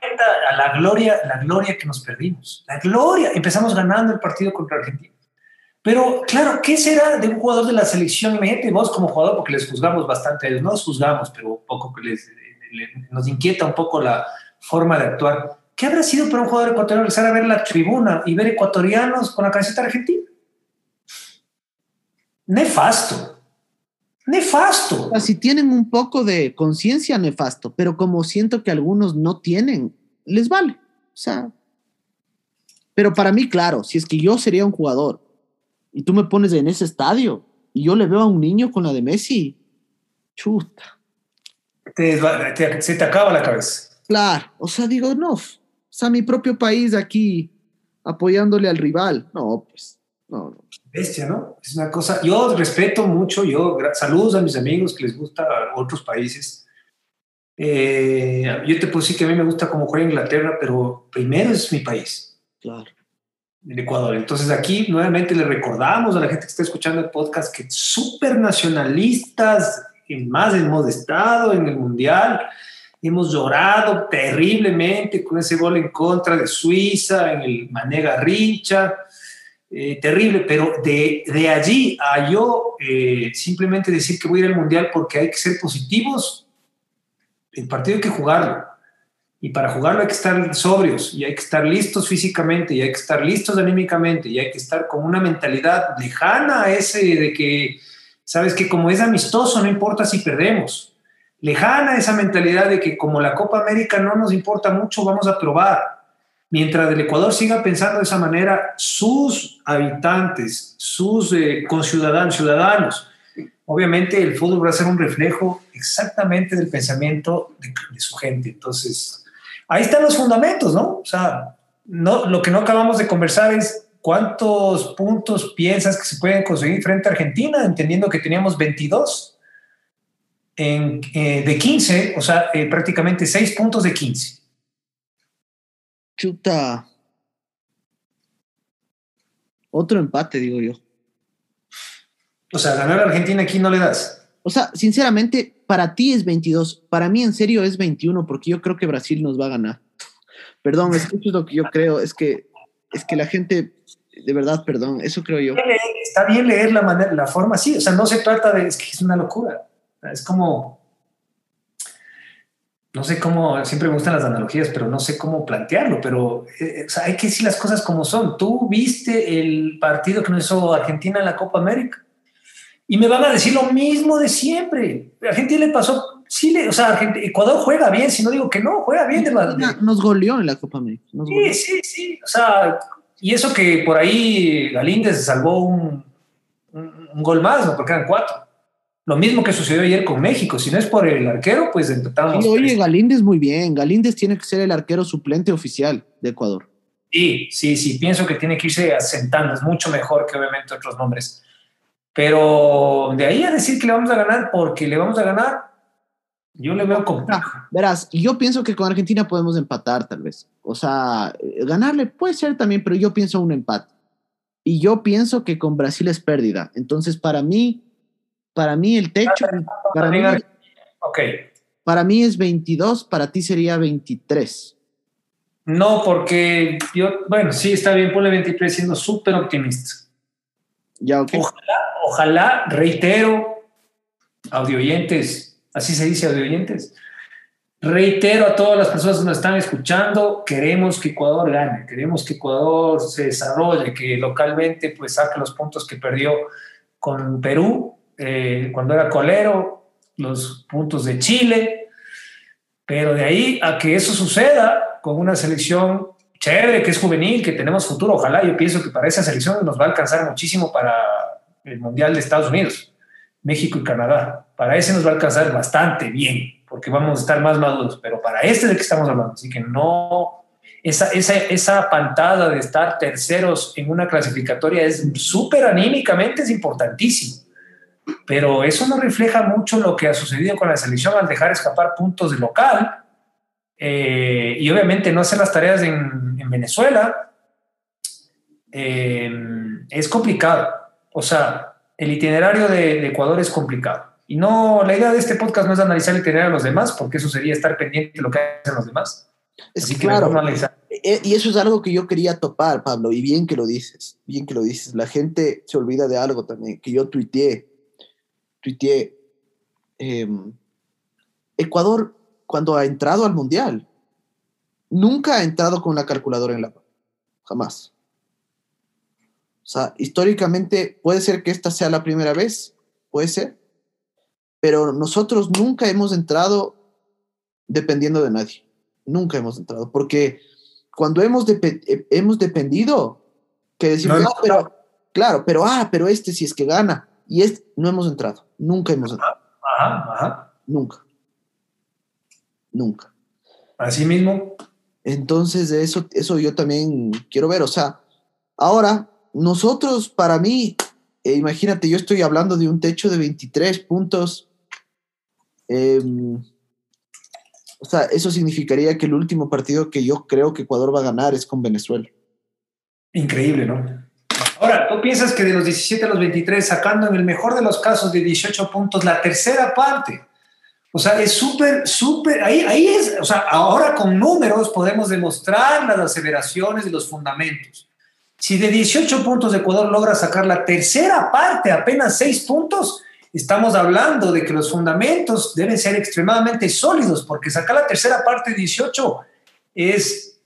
cuenta a la gloria, la gloria que nos perdimos. La gloria. Empezamos ganando el partido contra Argentina. Pero claro, ¿qué será de un jugador de la selección? Imagínate vos como jugador, porque les juzgamos bastante, no los juzgamos, pero un poco que les, nos inquieta un poco la forma de actuar. ¿Qué habrá sido para un jugador ecuatoriano empezar a ver la tribuna y ver ecuatorianos con la camiseta argentina? Nefasto. Nefasto. si tienen un poco de conciencia, nefasto, pero como siento que algunos no tienen, les vale. O sea, pero para mí, claro, si es que yo sería un jugador y tú me pones en ese estadio y yo le veo a un niño con la de Messi, chuta. se te acaba la cabeza. Claro, o sea, digo, no, o sea, mi propio país aquí apoyándole al rival, no, pues, no, no bestia, ¿no? Es una cosa, yo respeto mucho, yo saludos a mis amigos que les gusta otros países. Eh, yo te puedo decir que a mí me gusta cómo juega Inglaterra, pero primero es mi país. Claro. El Ecuador. Entonces aquí nuevamente le recordamos a la gente que está escuchando el podcast que súper nacionalistas, más hemos estado en el Mundial, hemos llorado terriblemente con ese gol en contra de Suiza, en el Manega Rincha eh, terrible, pero de, de, allí a yo eh, simplemente decir que voy a ir al Mundial porque hay que ser positivos, el partido hay que jugarlo. Y para jugarlo hay que estar sobrios y hay que estar listos físicamente y hay que estar listos anímicamente y hay que estar con una mentalidad lejana a ese de que, sabes que como es amistoso no importa si perdemos. Lejana esa mentalidad de que como la Copa América no nos importa mucho, vamos a probar mientras el Ecuador siga pensando de esa manera, sus habitantes, sus eh, conciudadanos, ciudadanos, obviamente el fútbol va a ser un reflejo exactamente del pensamiento de, su gente. Entonces, ahí están los fundamentos, ¿no? O sea, no, lo que no acabamos de conversar es cuántos puntos piensas que se pueden conseguir frente a Argentina, entendiendo que teníamos 22 en, eh, de 15, o sea, eh, prácticamente 6 puntos de 15. Chuta. Otro empate, digo yo. O sea, ganar a Argentina aquí no le das. O sea, sinceramente, para ti es 22. Para mí, en serio, es 21, porque yo creo que Brasil nos va a ganar. Perdón, es que es lo que yo creo. Es que, es que la gente, de verdad, perdón, eso creo yo. Está bien leer la, manera, la forma así. O sea, no se trata de. Es que es una locura. Es como. No sé cómo. Siempre me gustan las analogías, pero no sé cómo plantearlo. Pero eh, sea, hay que decir las cosas como son. Tú viste el partido que nos hizo Argentina en la Copa América y me van a decir lo mismo de siempre. Argentina le pasó, sí, le, o sea, Ecuador juega bien, si no digo que no, juega bien. De Nos goleó en la Copa América. sí, sí, sí. O sea, y eso que por ahí Galíndez salvó un, un, gol más, ¿no? porque eran cuatro. Lo mismo que sucedió ayer con México. Si no es por el arquero, pues empezamos. Sí, oye, Galíndez muy bien. Galíndez tiene que ser el arquero suplente oficial de Ecuador. Sí, sí, sí. Pienso que tiene que irse asentando. Es mucho mejor que obviamente otros nombres. Pero de ahí a decir que le vamos a ganar porque le vamos a ganar, yo le veo complejo. verás, yo pienso que con Argentina podemos empatar tal vez. O sea, ganarle puede ser también, pero yo pienso un empate. Y yo pienso que con Brasil es pérdida. Entonces, para mí, para mí el techo... Para mí, para mí es 22, para ti sería 23. No, porque yo, bueno, sí, está bien, ponle 23 siendo súper optimista. Ojalá ojalá, reitero, audioyentes, así se dice audioyentes, reitero a todas las personas que nos están escuchando, queremos que Ecuador gane, queremos que Ecuador se desarrolle, que localmente pues saque los puntos que perdió con Perú eh, cuando era colero, los puntos de Chile, pero de ahí a que eso suceda con una selección chévere, que es juvenil, que tenemos futuro, ojalá yo pienso que para esa selección nos va a alcanzar muchísimo para el Mundial de Estados Unidos, México y Canadá. Para ese nos va a alcanzar bastante bien, porque vamos a estar más maduros, pero para este de que estamos hablando, así que no, esa, esa, esa pantada de estar terceros en una clasificatoria es súper anímicamente, es importantísimo. Pero eso no refleja mucho lo que ha sucedido con la selección al dejar escapar puntos de local eh, y obviamente no hacer las tareas en Venezuela. Eh, es complicado. O sea, el itinerario de, Ecuador es complicado. Y no, la idea de este podcast no es analizar el itinerario de los demás, porque eso sería estar pendiente de lo que hacen los demás. Es claro. E, y eso es algo que yo quería topar, Pablo, y bien que lo dices, bien que lo dices. La gente se olvida de algo también, que yo tuiteé, tuiteé, em, Ecuador, cuando ha entrado al Mundial, nunca ha entrado con la calculadora en la mano, jamás. O sea, históricamente puede ser que esta sea la primera vez, puede ser, pero nosotros nunca hemos entrado dependiendo de nadie, nunca hemos entrado, porque cuando hemos, eh, hemos dependido, que decimos, no, pero, claro, pero, ah, pero este si es que gana, y este, no hemos entrado, nunca hemos entrado. Ajá, ajá. Nunca. Nunca. Así mismo. Entonces, eso, eso yo también quiero ver, o sea, ahora nosotros, para mí, eh, imagínate, yo estoy hablando de un techo de 23 puntos. Em, o sea, eso significaría que el último partido que yo creo que Ecuador va a ganar es con Venezuela. Increíble, ¿no? Ahora, ¿tú piensas que de los 17 a los 23, sacando en el mejor de los casos de 18 puntos, la tercera parte? O sea, es súper, súper, ahí, ahí es, o sea, ahora con números podemos demostrar las aseveraciones y los fundamentos. Si de 18 puntos Ecuador logra sacar la tercera parte, apenas 6 puntos, estamos hablando de que los fundamentos deben ser extremadamente sólidos, porque sacar la tercera parte de 18 es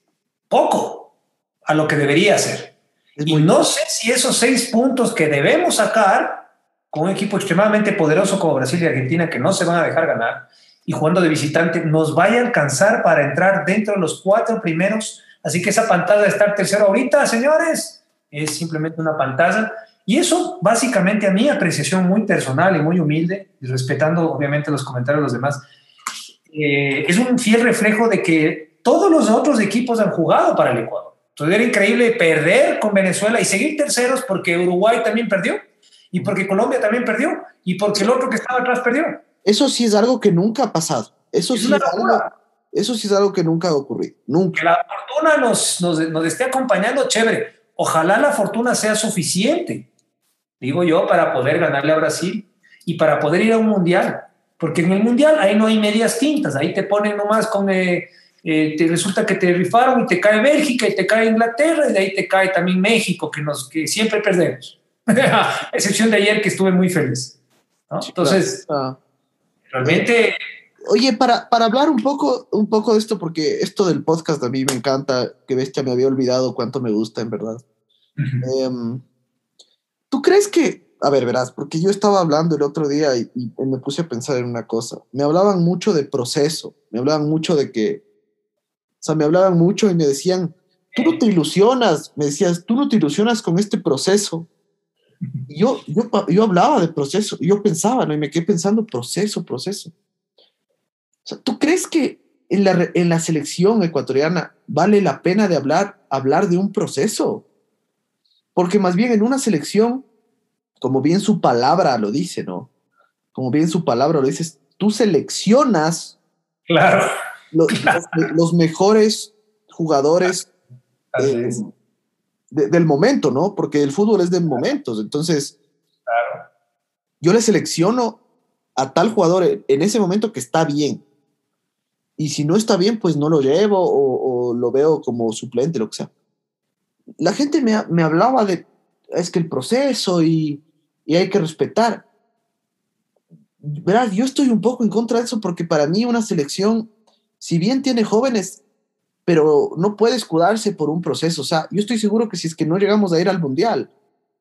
poco a lo que debería ser. y no sé si esos 6 puntos que debemos sacar con un equipo extremadamente poderoso como Brasil y Argentina, que no se van a dejar ganar, y jugando de visitante, nos vaya a alcanzar para entrar dentro de los cuatro primeros Así que esa pantalla de estar tercero ahorita, señores, es simplemente una pantalla. Y eso, básicamente, a mi apreciación muy personal y muy humilde, y respetando obviamente los comentarios de los demás, eh, es un fiel reflejo de que todos los otros equipos han jugado para el Ecuador. Entonces era increíble perder con Venezuela y seguir terceros porque Uruguay también perdió, y porque Colombia también perdió, y porque el otro que estaba atrás perdió. Eso sí es algo que nunca ha pasado. Eso sí es algo, eso sí es algo que nunca ha ocurrido. Nunca. Que la fortuna nos, nos, nos esté acompañando, chévere. Ojalá la fortuna sea suficiente, digo yo, para poder ganarle a Brasil y para poder ir a un mundial. Porque en el mundial ahí no hay medias tintas, ahí te ponen nomás con... Eh, eh, te resulta que te rifaron y te cae Bélgica y te cae Inglaterra y de ahí te cae también México, que, nos, que siempre perdemos. excepción de ayer que estuve muy feliz. Entonces, ah. realmente... Oye, para, para hablar un poco, un poco de esto, porque esto del podcast a mí me encanta, que bestia me había olvidado cuánto me gusta, en verdad. Em, ¿Tú crees que, a ver, verás, porque yo estaba hablando el otro día y, me puse a pensar en una cosa. Me hablaban mucho de proceso, me hablaban mucho de que, o sea, me hablaban mucho y me decían, tú no te ilusionas, me decías, tú no te ilusionas con este proceso. Yo, yo, yo hablaba de proceso, yo pensaba, ¿no? Y me quedé pensando, proceso, proceso. O sea, ¿tú crees que en la, en la selección ecuatoriana vale la pena de hablar, hablar de un proceso? Porque más bien en una selección, como bien su palabra lo dice, ¿no? Como bien su palabra lo dice, tú seleccionas claro, los, mejores jugadores eh, del momento, ¿no? Porque el fútbol es de momentos. Entonces, yo le selecciono a tal jugador en ese momento que está bien. Y si no está bien, pues no lo llevo o, lo veo como suplente, lo que sea. La gente me, me hablaba de, es que el proceso y, y hay que respetar. Verás, yo estoy un poco en contra de eso porque para mí una selección, si bien tiene jóvenes, pero no puede escudarse por un proceso. O sea, yo estoy seguro que si es que no llegamos a ir al Mundial,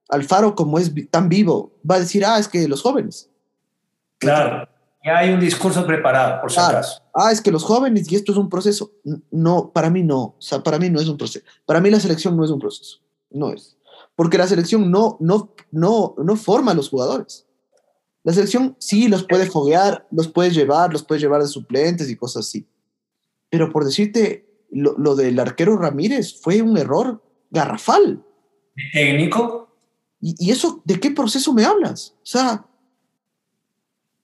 Alfaro, como es tan vivo, va a decir, ah, es que los jóvenes. Claro, ya hay un discurso preparado, por si acaso. Ah, es que los jóvenes y esto es un proceso. No, para mí no. O sea, para mí no es un proceso. Para mí la selección no es un proceso. No es. Porque la selección no, no, no, no forma a los jugadores. La selección sí los puede foguear, los puede llevar, los puede llevar de suplentes y cosas así. Pero por decirte, lo, del arquero Ramírez fue un error garrafal. ¿Técnico? ¿Y, eso de qué proceso me hablas? O sea,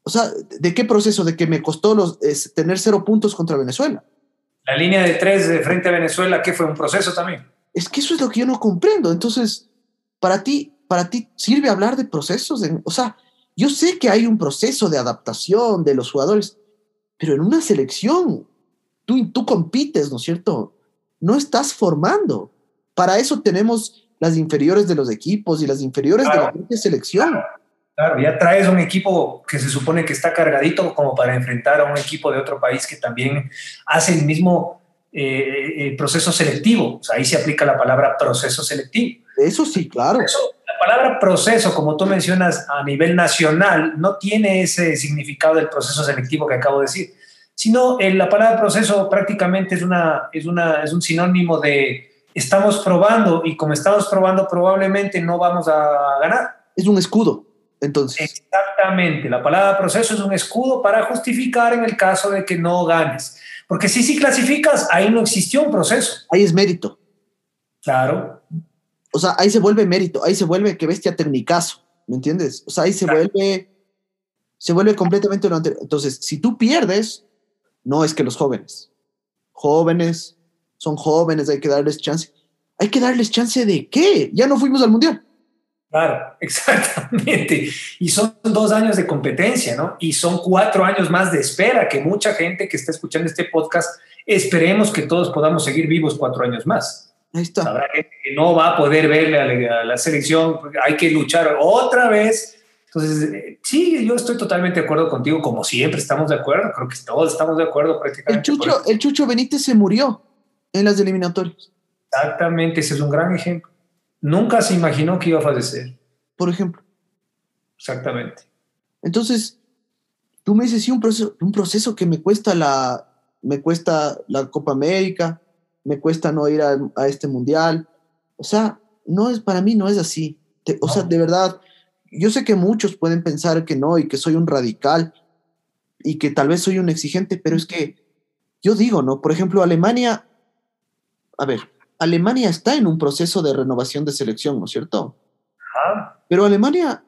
o sea, ¿de qué proceso? De que me costó los, tener cero puntos contra Venezuela. La línea de tres de frente a Venezuela, ¿qué fue un proceso también? Es que eso es lo que yo no comprendo. Entonces, para ti, para ti sirve hablar de procesos. o sea, yo sé que hay un proceso de adaptación de los jugadores, pero en una selección tú, tú compites, ¿no es cierto? No estás formando. Para eso tenemos las inferiores de los equipos y las inferiores de la propia selección. Claro, ya traes un equipo que se supone que está cargadito como para enfrentar a un equipo de otro país que también hace el mismo eh, eh, proceso selectivo. O sea, ahí se aplica la palabra proceso selectivo. Eso sí, claro. la palabra proceso, como tú mencionas a nivel nacional, no tiene ese significado del proceso selectivo que acabo de decir sino eh, la palabra proceso prácticamente es, una, es, una, es un sinónimo de estamos probando y como estamos probando probablemente no vamos a ganar. Es un escudo, entonces. Exactamente, la palabra proceso es un escudo para justificar en el caso de que no ganes. Porque si sí clasificas, ahí no existió un proceso. Ahí es mérito. Claro. O sea, ahí se vuelve mérito, ahí se vuelve que bestia técnicazo, ¿me entiendes? O sea, ahí se vuelve se vuelve completamente lo anterior. Entonces, si tú pierdes, no es que los jóvenes. Jóvenes, son jóvenes, hay que darles chance. ¿Hay que darles chance de qué? Ya no fuimos al mundial. Claro, exactamente. Y son dos años de competencia, ¿no? Y son cuatro años más de espera que mucha gente que está escuchando este podcast, esperemos que todos podamos seguir vivos cuatro años más. Ahí está. Habrá gente que no va a poder ver a la selección, hay que luchar otra vez entonces, eh, sí, yo estoy totalmente de acuerdo contigo, como siempre estamos de acuerdo, creo que todos estamos de acuerdo prácticamente. El Chucho, el Chucho Benítez se murió en las eliminatorias. Exactamente, ese es un gran ejemplo. Nunca se imaginó que iba a fallecer. Por ejemplo. Exactamente. Entonces, tú me dices, sí, un proceso, un proceso que me cuesta la, me cuesta la Copa América, me cuesta no ir a, este mundial. O sea, no es, para mí no es así. o sea, de verdad, yo sé que muchos pueden pensar que no y que soy un radical y que tal vez soy un exigente, pero es que yo digo, ¿no? Por ejemplo, Alemania, a ver, Alemania está en un proceso de renovación de selección, ¿no es cierto? Pero Alemania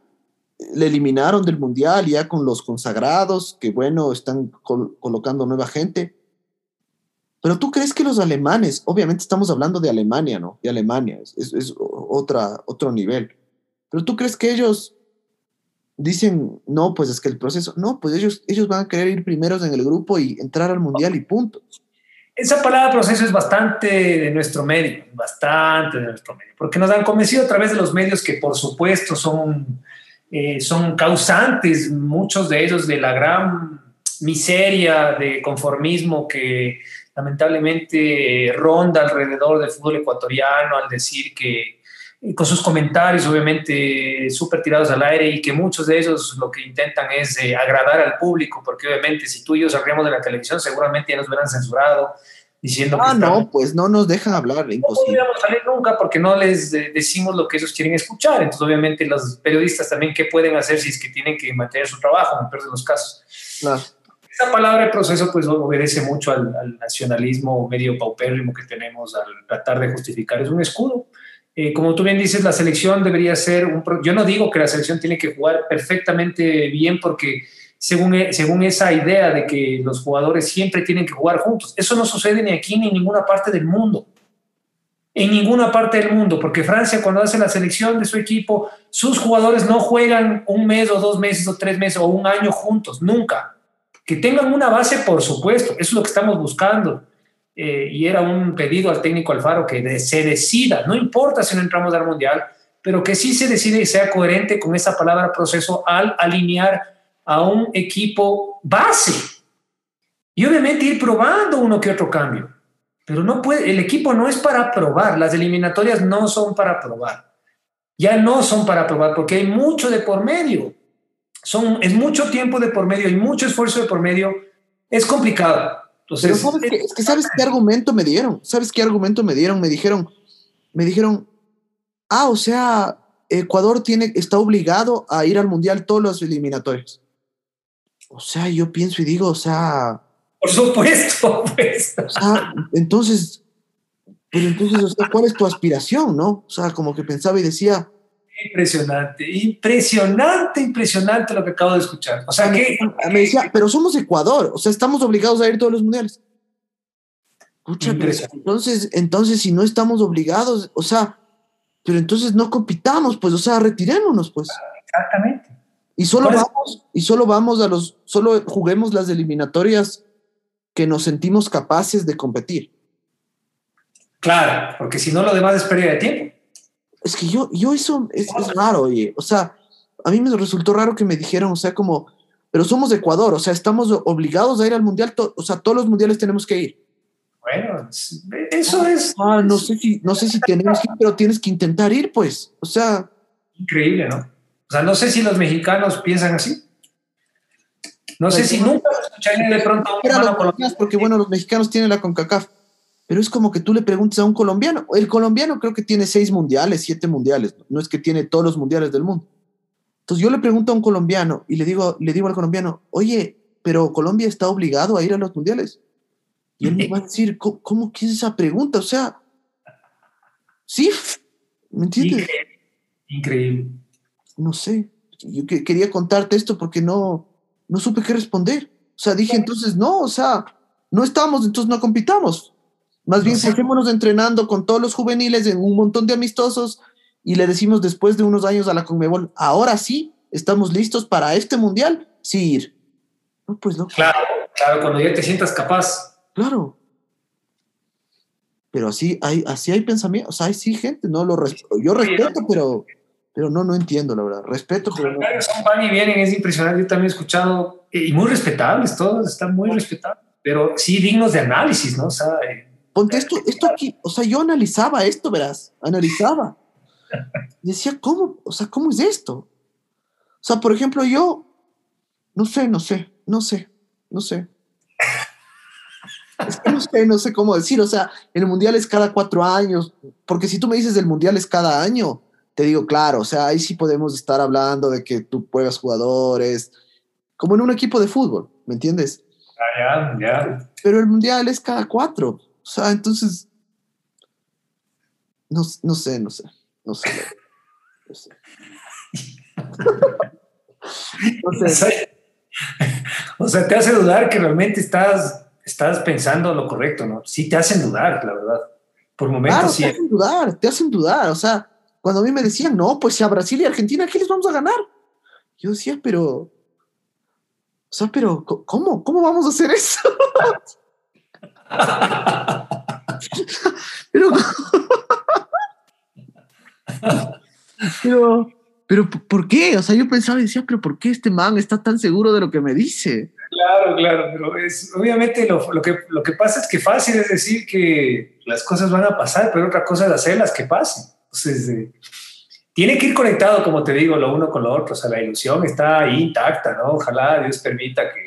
le eliminaron del Mundial ya con los consagrados, que bueno, están colocando nueva gente. Pero tú crees que los alemanes, obviamente estamos hablando de Alemania, ¿no? De Alemania, es, es otra, otro nivel. Pero tú crees que ellos dicen, no, pues es que el proceso, no, pues ellos, ellos van a querer ir primeros en el grupo y entrar al mundial y punto. Esa palabra proceso es bastante de nuestro medio, bastante de nuestro medio, porque nos han convencido a través de los medios que por supuesto son, eh, son causantes, muchos de ellos, de la gran miseria de conformismo que lamentablemente ronda alrededor del fútbol ecuatoriano al decir que con sus comentarios obviamente súper tirados al aire y que muchos de ellos lo que intentan es eh, agradar al público, porque obviamente si tú y yo salíamos de la televisión seguramente ya nos hubieran censurado diciendo ah, no, pues no nos dejan hablar, imposible. No podríamos salir nunca porque no les decimos lo que ellos quieren escuchar, entonces obviamente los periodistas también qué pueden hacer si es que tienen que mantener su trabajo, en el peor de los casos. Claro. Esa palabra de proceso pues obedece mucho al, al nacionalismo medio paupérrimo que tenemos al tratar de justificar, es un escudo eh, como tú bien dices, la selección debería ser un... Yo no digo que la selección tiene que jugar perfectamente bien porque según, e, según esa idea de que los jugadores siempre tienen que jugar juntos, eso no sucede ni aquí ni en ninguna parte del mundo. En ninguna parte del mundo, porque Francia cuando hace la selección de su equipo, sus jugadores no juegan un mes o dos meses o tres meses o un año juntos, nunca. Que tengan una base, por supuesto, eso es lo que estamos buscando eh, y era un pedido al técnico Alfaro que se decida, no importa si no entramos al Mundial, pero que sí se decide y sea coherente con esa palabra proceso al alinear a un equipo base. Y obviamente ir probando uno que otro cambio. Pero no puede, el equipo no es para probar, las eliminatorias no son para probar. Ya no son para probar porque hay mucho de por medio. Son, es mucho tiempo de por medio y mucho esfuerzo de por medio. Es complicado. Pero sabes que, es que sabes qué argumento me dieron, sabes qué argumento me dieron, me dijeron, me dijeron, ah, o sea, Ecuador tiene, está obligado a ir al mundial todos los eliminatorios. O sea, yo pienso y digo, o sea. Por supuesto, pues. O sea, entonces, pero entonces, o sea, ¿cuál es tu aspiración, no? O sea, como que pensaba y decía, Impresionante, impresionante, impresionante lo que acabo de escuchar. O sea que... Me decía, pero somos Ecuador, o sea, estamos obligados a ir todos los mundiales. Escucha, entonces, entonces, si no estamos obligados, o sea, pero entonces no compitamos, pues, o sea, retirémonos, pues. Exactamente. Y solo vamos, y solo vamos a los, solo juguemos las eliminatorias que nos sentimos capaces de competir. Claro, porque si no lo demás es pérdida de tiempo. Es que yo, yo eso es, raro, oye. O sea, a mí me resultó raro que me dijeran, o sea, como, pero somos de Ecuador, o sea, estamos obligados a ir al mundial, o sea, todos los mundiales tenemos que ir. Bueno, eso es. Ah, no sé si, no sé si tenemos que ir, pero tienes que intentar ir, pues. O sea. Increíble, ¿no? O sea, no sé si los mexicanos piensan así. No sé pues si nunca escucharían de pronto a un Porque bueno, los mexicanos tienen la CONCACAF pero es como que tú le preguntes a un colombiano. El colombiano creo que tiene seis mundiales, siete mundiales, no es que tiene todos los mundiales del mundo. Entonces yo le pregunto a un colombiano y le digo, le digo al colombiano, oye, pero Colombia está obligado a ir a los mundiales. Y él me va a decir, ¿cómo, cómo es esa pregunta? O sea, sí, ¿me entiendes? Increíble. No sé, yo quería contarte esto porque no, no supe qué responder. O sea, dije entonces, no, o sea, no estamos, entonces no compitamos. Más bien, no entrenando con todos los juveniles en un montón de amistosos y le decimos después de unos años a la Conmebol, ahora sí, estamos listos para este mundial, sí ir. No, pues no. Claro, claro, cuando ya te sientas capaz. Claro. Pero así hay, así hay pensamientos, o sea, hay sí gente, no lo respeto. Yo respeto, pero, pero no, no entiendo, la verdad. Respeto, pero no. van y vienen, es impresionante. Yo también he escuchado, y muy respetables todos, están muy respetables, pero sí dignos de análisis, ¿no? O sea, eh, Ponte esto, esto aquí, o sea, yo analizaba esto, verás, analizaba. Y decía, ¿cómo? O sea, ¿cómo es esto? O sea, por ejemplo, yo, no sé, no sé, no sé, no sé. Es que no sé, no sé cómo decir, o sea, el mundial es cada cuatro años, porque si tú me dices el mundial es cada año, te digo, claro, o sea, ahí sí podemos estar hablando de que tú juegas jugadores, como en un equipo de fútbol, ¿me entiendes? Ah, ya, ya. Pero el mundial es cada cuatro. O sea, entonces, no, no sé, no sé, no sé. No sé. O sea, te hace dudar que realmente estás estás pensando lo correcto, ¿no? Sí te hacen dudar, la verdad. Por momentos sí. Te hacen dudar, te hacen dudar. O sea, cuando a mí me decían, no, pues si a Brasil y Argentina, ¿qué les vamos a ganar? Yo decía, pero. O sea, pero, ¿cómo? ¿Cómo vamos a hacer eso? pero, pero, pero, ¿por qué? O sea, yo pensaba y decía, pero ¿por qué este man está tan seguro de lo que me dice? Claro, claro, pero es, obviamente lo, lo, que, lo que pasa es que fácil es decir que las cosas van a pasar, pero otra cosa es hacerlas que pasen. Entonces, eh, tiene que ir conectado, como te digo, lo uno con lo otro. O sea, la ilusión está ahí intacta, ¿no? Ojalá Dios permita que,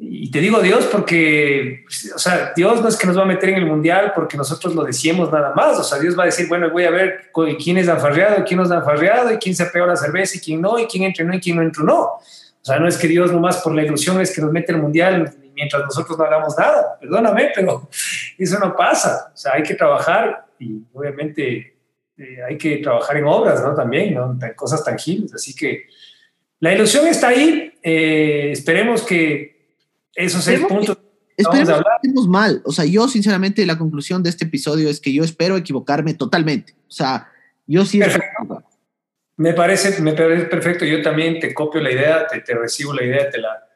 y te digo Dios porque, o sea, Dios no es que nos va a meter en el mundial porque nosotros lo decimos nada más. O sea, Dios va a decir, bueno, voy a ver quién es anfarreado, quién no es anfarreado, y quién se pegó la cerveza y quién no, y quién entrenó y quién no entrenó. O sea, no es que Dios nomás por la ilusión es que nos mete el mundial mientras nosotros no hagamos nada. Perdóname, pero eso no pasa. O sea, hay que trabajar y obviamente eh, hay que trabajar en obras, ¿no? También, ¿no? Cosas tangibles. Así que la ilusión está ahí. Eh, esperemos que esos seis puntos. Esperemos que estemos mal. O sea, yo sinceramente la conclusión de este episodio es que yo espero equivocarme totalmente. O sea, yo sí... Me parece, me parece perfecto. Yo también te copio la idea, te, te recibo la idea, te la,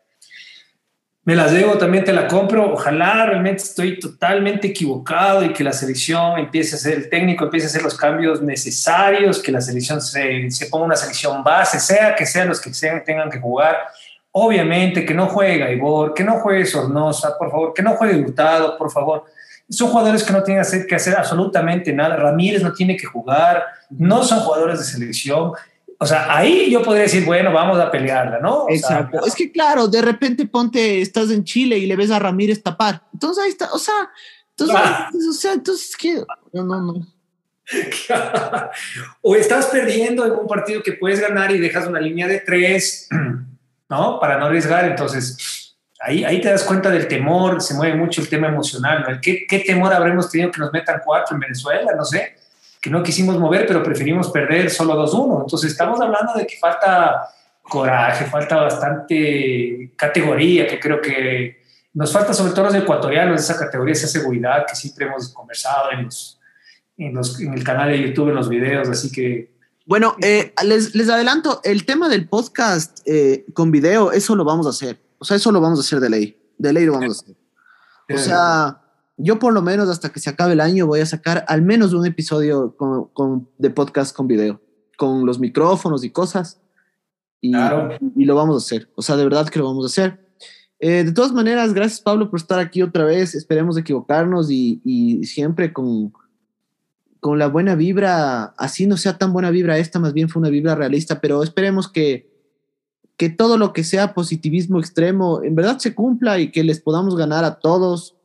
me las debo, también te la compro. Ojalá realmente estoy totalmente equivocado y que la selección empiece a hacer, el técnico empiece a hacer los cambios necesarios, que la selección se, se ponga una selección base, sea que sean los que sean, tengan que jugar Obviamente que no juegue Gaibor, que no juegue Sornosa, por favor, que no juegue Hurtado, por favor. Son jugadores que no tienen que hacer absolutamente nada. Ramírez no tiene que jugar, no son jugadores de selección. O sea, ahí yo podría decir, bueno, vamos a pelearla, ¿no? Exacto. es que claro, de repente ponte, estás en Chile y le ves a Ramírez tapar. Entonces ahí está, o sea, entonces, o sea, entonces, ¿qué? No, no, no. o estás perdiendo en un partido que puedes ganar y dejas una línea de tres ¿no? Para no arriesgar. Entonces, ahí, ahí te das cuenta del temor, se mueve mucho el tema emocional. ¿Qué, ¿Qué, temor habremos tenido que nos metan cuatro en Venezuela? No sé, que no quisimos mover, pero preferimos perder solo 2-1. Entonces, estamos hablando de que falta coraje, falta bastante categoría, que creo que nos falta sobre todo los ecuatorianos, esa categoría, esa seguridad que siempre hemos conversado en, los, en, los, en el canal de YouTube, en los videos, así que bueno, eh, les, les, adelanto, el tema del podcast eh, con video, eso lo vamos a hacer. O sea, eso lo vamos a hacer de ley. De ley lo vamos a hacer. O sea, yo por lo menos hasta que se acabe el año voy a sacar al menos un episodio con, con de podcast con video, con los micrófonos y cosas. Y, claro. y, lo vamos a hacer. O sea, de verdad que lo vamos a hacer. Eh, de todas maneras, gracias Pablo por estar aquí otra vez. Esperemos equivocarnos y, y siempre con, con la buena vibra, así no sea tan buena vibra esta, más bien fue una vibra realista, pero esperemos que, que todo lo que sea positivismo extremo en verdad se cumpla y que les podamos ganar a todos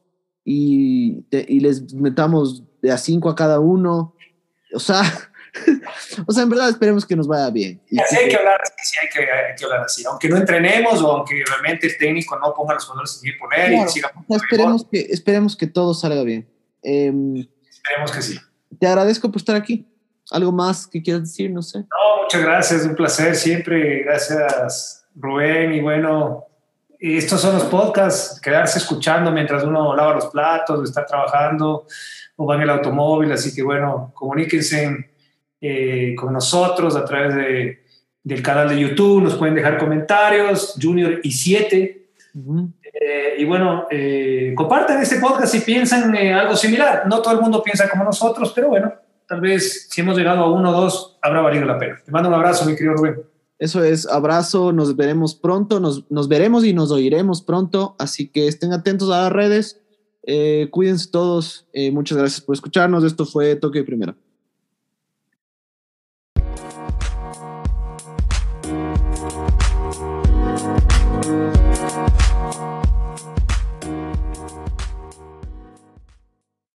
y, y les metamos de a cinco a cada uno. O sea, o sea, en verdad esperemos que nos vaya bien. Y así hay que hablar, sí hay que, hay que, hablar así, aunque no entrenemos o aunque realmente el técnico no ponga los jugadores que poner y siga esperemos que, esperemos que todo salga bien. Eh, esperemos que sí te agradezco por estar aquí. ¿Algo más que quieras decir? No sé. No, muchas gracias, un placer siempre. Gracias, Rubén. Y bueno, estos son los podcasts, quedarse escuchando mientras uno lava los platos, está trabajando o va en el automóvil. Así que bueno, comuníquense eh, con nosotros a través de, del canal de YouTube, nos pueden dejar comentarios, Junior y 7. Eh, y bueno, eh, compartan este podcast si piensan eh, algo similar. No todo el mundo piensa como nosotros, pero bueno, tal vez si hemos llegado a uno o dos, habrá valido la pena. Te mando un abrazo, mi querido Rubén. Eso es, abrazo, nos veremos pronto, nos, nos veremos y nos oiremos pronto, así que estén atentos a las redes, cuídense todos, muchas gracias por escucharnos, esto fue Toque. Primera.